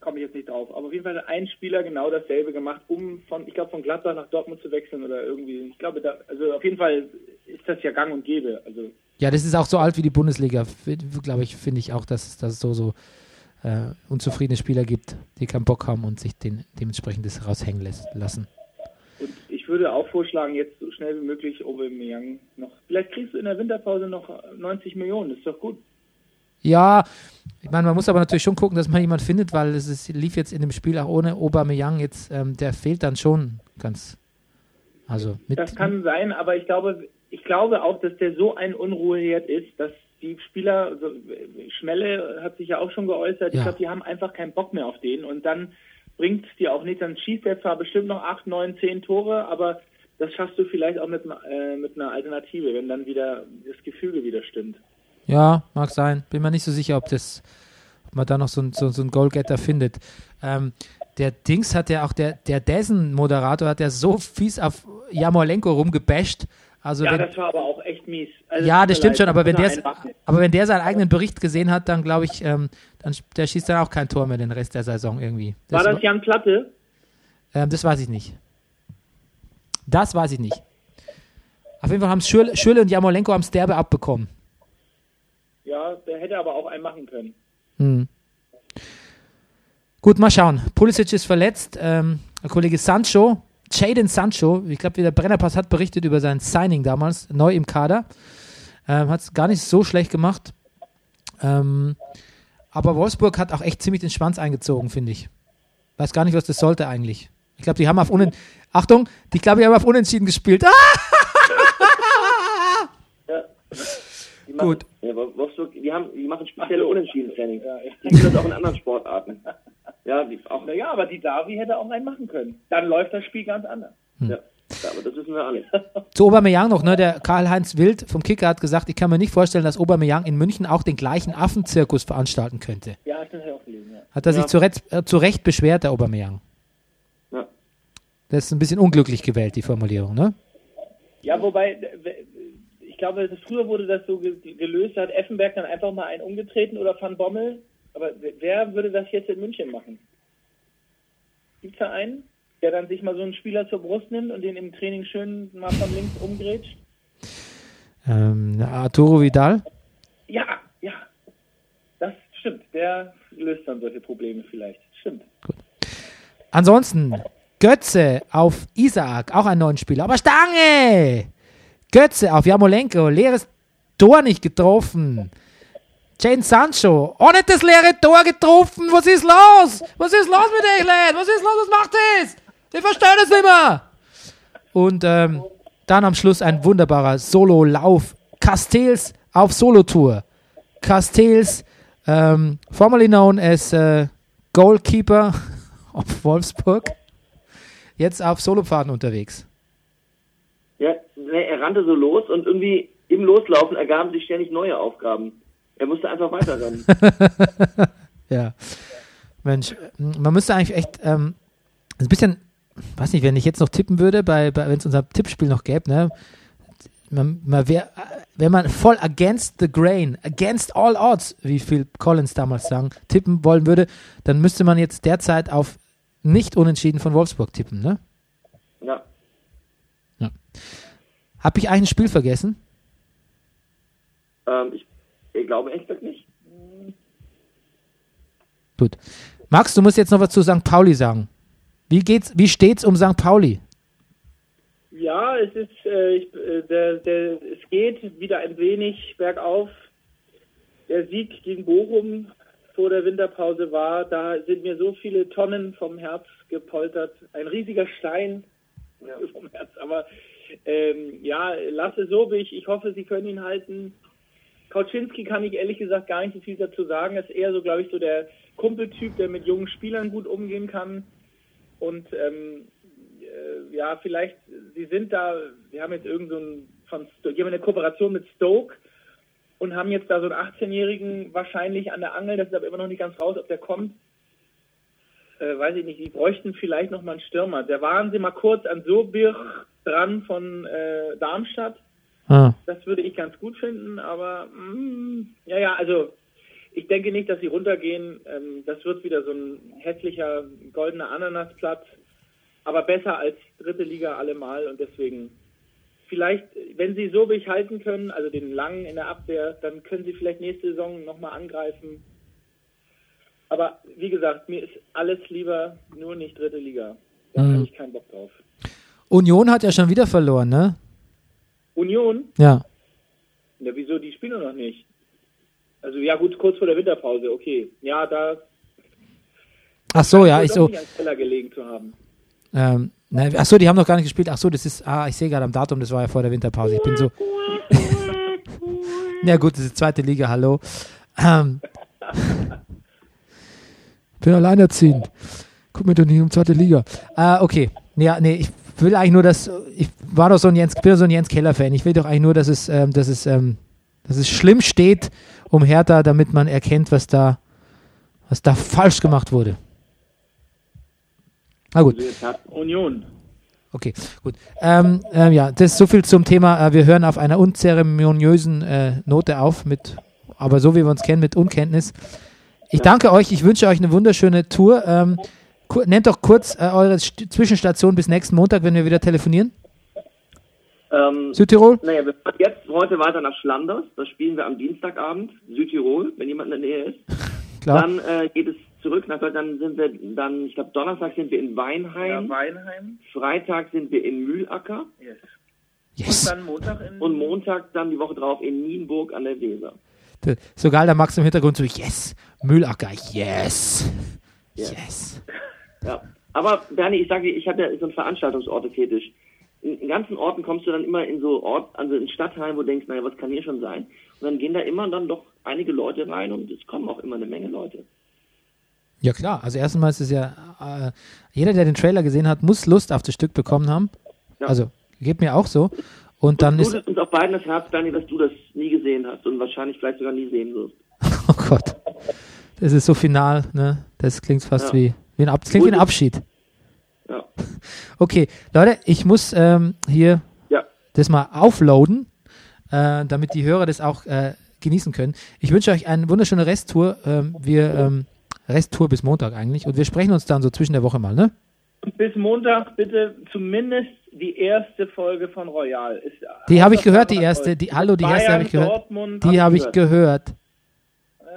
Komme ich jetzt nicht drauf. Aber auf jeden Fall hat ein Spieler genau dasselbe gemacht, um von, ich glaube, von Gladbach nach Dortmund zu wechseln oder irgendwie. Ich glaube, da, also auf jeden Fall ist das ja gang und gäbe. Also Ja, das ist auch so alt wie die Bundesliga, glaube ich, finde ich auch, dass, dass es so, so äh, unzufriedene Spieler gibt, die keinen Bock haben und sich den dementsprechend das raushängen lässt, lassen. Ich würde auch vorschlagen, jetzt so schnell wie möglich Aubameyang noch. Vielleicht kriegst du in der Winterpause noch 90 Millionen. Das ist doch gut. Ja, ich meine, man muss aber natürlich schon gucken, dass man jemanden findet, weil es ist, lief jetzt in dem Spiel auch ohne Aubameyang jetzt, ähm, der fehlt dann schon ganz. Also mit, Das kann sein, aber ich glaube, ich glaube auch, dass der so ein Unruheherd ist, dass die Spieler, also Schmelle hat sich ja auch schon geäußert, Ja. ich glaube, die haben einfach keinen Bock mehr auf den und dann bringt die auch nicht, dann schießt er zwar bestimmt noch acht, neun, zehn Tore, aber das schaffst du vielleicht auch mit, äh, mit einer Alternative, wenn dann wieder das Gefüge wieder stimmt. Ja, mag sein. Bin mir nicht so sicher, ob das, ob man da noch so, so, so einen Goalgetter findet. Ähm, der Dings hat ja auch, der, der Dessen-Moderator hat ja so fies auf Jamolenko rumgebasht. Also Ja, wenn, das war aber auch echt mies. Also, ja, das stimmt leid, schon, aber wenn, das der, aber wenn der seinen eigenen Bericht gesehen hat, dann glaube ich, ähm, dann, der schießt dann auch kein Tor mehr den Rest der Saison irgendwie. War das Jan Platte? Ähm, das weiß ich nicht. Das weiß ich nicht. Auf jeden Fall haben Schürle, Schürle und Jamolenko am Sterbe abbekommen. Ja, der hätte aber auch einen machen können. Hm. Gut, mal schauen. Pulisic ist verletzt. Ähm, der Kollege Sancho, Jaden Sancho, ich glaube, der Brennerpass hat berichtet über sein Signing damals, neu im Kader. Ähm, hat es gar nicht so schlecht gemacht. Ähm, aber Wolfsburg hat auch echt ziemlich den Schwanz eingezogen, finde ich. Weiß gar nicht, was das sollte eigentlich. Ich glaube, die haben auf Unen Achtung, die glaube, die haben auf Unentschieden gespielt. Ah! Die machen, Gut. Ja, Wolfsburg, die, haben, die machen spezielle Unentschieden-Trainings. Die tun das auch in anderen Sportarten. Ja, die auch. Naja, aber die Davi hätte auch einen machen können. Dann läuft das Spiel ganz anders. Hm. Ja. ja, aber das wissen wir alle. Zu Aubameyang noch, ne? Der Karl-Heinz Wild vom Kicker hat gesagt, ich kann mir nicht vorstellen, dass Aubameyang in München auch den gleichen Affenzirkus veranstalten könnte. Ja, das habe ich auch gelesen, ja. Hat er sich Ja. zu, Recht, äh, zu Recht beschwert, der Aubameyang. Ja. Das ist ein bisschen unglücklich gewählt, die Formulierung, ne? Ja, wobei, äh, ich glaube, früher wurde das so ge- gelöst, da hat Effenberg dann einfach mal einen umgetreten oder Van Bommel. Aber wer- würde das jetzt in München machen? Gibt es da einen, der dann sich mal so einen Spieler zur Brust nimmt und den im Training schön mal von links umgrätscht? Ähm, Arturo Vidal. Ja, ja. Das stimmt. Der löst dann solche Probleme vielleicht. Stimmt. Ansonsten Götze auf Isaac, auch einen neuen Spieler. Aber Stange! Götze auf Jamolenko, leeres Tor nicht getroffen. Jane Sancho, auch nicht das leere Tor getroffen. Was ist los? Was ist los mit euch, Leute? Was ist los? Was macht das? Ich verstehe das nicht mehr. Und ähm, dann am Schluss ein wunderbarer Solo-Lauf. Castells auf Solo-Tour. Castells, ähm, formerly known as äh, Goalkeeper auf Wolfsburg, jetzt auf Solopfaden unterwegs. Ja, ne, er rannte so los und irgendwie im Loslaufen ergaben sich ständig neue Aufgaben. Er musste einfach weiterrennen. Ja. Mensch, man müsste eigentlich echt ähm, ein bisschen, weiß nicht, wenn ich jetzt noch tippen würde, bei, bei wenn es unser Tippspiel noch gäbe, ne? Man, man wär, wenn man voll against the grain, against all odds, wie Phil Collins damals sagen, tippen wollen würde, dann müsste man jetzt derzeit auf nicht unentschieden von Wolfsburg tippen, ne? Ja. Habe ich eigentlich ein Spiel vergessen? Ähm, ich, ich glaube echt nicht. Gut. Max, du musst jetzt noch was zu St. Pauli sagen. Wie geht's, wie steht's um St. Pauli? Ja, es ist, äh, ich, äh, der, der, es geht wieder ein wenig bergauf. Der Sieg gegen Bochum vor der Winterpause war, da sind mir so viele Tonnen vom Herz gepoltert. Ein riesiger Stein vom Herz. Aber ähm, ja, Lasse Sobich, ich hoffe, Sie können ihn halten. Kauczynski kann ich ehrlich gesagt gar nicht so viel dazu sagen. Er ist eher so, glaube ich, so der Kumpeltyp, der mit jungen Spielern gut umgehen kann. Und ähm, äh, ja, vielleicht, sie sind da, sie haben jetzt irgend so ein, von, die haben eine Kooperation mit Stoke und haben jetzt da so einen 18-Jährigen wahrscheinlich an der Angel, das ist aber immer noch nicht ganz raus, ob der kommt. Äh, weiß ich nicht, die bräuchten vielleicht noch mal einen Stürmer. Da waren sie mal kurz an Sobir dran von äh, Darmstadt. Ah. Das würde ich ganz gut finden, aber mm, ja, ja, also ich denke nicht, dass sie runtergehen. Ähm, das wird wieder so ein hässlicher goldener Ananasplatz, aber besser als dritte Liga allemal und deswegen vielleicht, wenn sie so halten können, also den langen in der Abwehr, dann können sie vielleicht nächste Saison nochmal angreifen. Aber wie gesagt, mir ist alles lieber, nur nicht dritte Liga. Da Mhm. habe ich keinen Bock drauf. Union hat ja schon wieder verloren, ne? Union, Ja. Ja, wieso? Die spielen noch nicht. Also ja gut, kurz vor der Winterpause, okay. Ja, da Ach so, ja, ich so. gelegen zu haben. Ähm, ne, ach so, die haben noch gar nicht gespielt. Ach so, das ist, ah, ich sehe gerade am Datum, das war ja vor der Winterpause. Ich bin so. ja gut, das ist zweite Liga, hallo. Ähm, bin alleinerziehend. Guck mir doch nicht um zweite Liga. Äh, okay. Ja, nee, ich will eigentlich nur, dass ich war doch so ein Jens, bin so ein Jens Keller Fan. Ich will doch eigentlich nur, dass es, ähm, dass es, ähm, dass es schlimm steht um Hertha, damit man erkennt, was da, was da falsch gemacht wurde. Na gut. Union. Okay, gut. Ähm, ähm, ja, das ist so viel zum Thema. Äh, wir hören auf einer unzeremoniösen äh, Note auf, mit, aber so wie wir uns kennen, mit Unkenntnis. Ich danke euch. Ich wünsche euch eine wunderschöne Tour. Ähm, nennt doch kurz äh, eure St Zwischenstation bis nächsten Montag, wenn wir wieder telefonieren. Ähm, Südtirol? naja, wir fahren jetzt heute weiter nach Schlanders. Da spielen wir am Dienstagabend, Südtirol, wenn jemand in der Nähe ist. Klar. Dann äh, geht es zurück nach Deutschland. Dann sind wir dann, ich glaube, Donnerstag sind wir in Weinheim. Ja, Weinheim. Freitag sind wir in Mühlacker. Yes. Yes. Und dann Montag in Und Montag dann die Woche drauf in Nienburg an der Weser. So geil, der Max im Hintergrund so, yes. Mühlacker, yes. Ja. Yes. Ja. Aber Bernie, ich sage ich habe ja so einen Veranstaltungsorte-Fetisch. In, in ganzen Orten kommst du dann immer in so Ort, also in Stadtteilen, wo du denkst, naja, was kann hier schon sein? Und dann gehen da immer dann doch einige Leute rein und es kommen auch immer eine Menge Leute. Ja klar, also erstmal ist es ja, äh, jeder, der den Trailer gesehen hat, muss Lust auf das Stück bekommen haben. Ja. Also, geht mir auch so. Und dann ist, uns auf beiden das Herz, Bernie, dass du das nie gesehen hast und wahrscheinlich vielleicht sogar nie sehen wirst. Oh Gott. Das ist so final, ne? Das klingt fast Ja. wie, wie ein Ab das klingt wie ein. Abschied. Ja. Okay, Leute, ich muss ähm, hier Ja. das mal aufloaden, äh, damit die Hörer das auch äh, genießen können. Ich wünsche euch eine wunderschöne Resttour. Ähm, wir ähm, Resttour bis Montag eigentlich und wir sprechen uns dann so zwischen der Woche mal, ne? bis Montag bitte zumindest die erste Folge von Royal. Ist Die habe ich gehört, die erste. Die, hallo, die erste Bayern, habe ich gehört. Dortmund, Die habe ich gehört.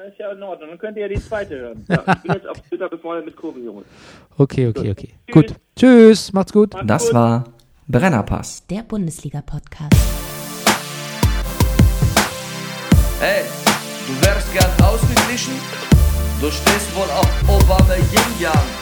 Äh, ist ja in Ordnung. Dann könnt ihr ja die zweite hören. ja. Ich bin jetzt auf Twitter befreundet mit Kurvenjunge. Okay, okay, okay. Gut. Tschüss, macht's gut. Macht's Das gut. war Brennerpass. Der Bundesliga-Podcast. Ey, du wärst gern ausgeglichen? Du stehst wohl auf Obama Yin Yang.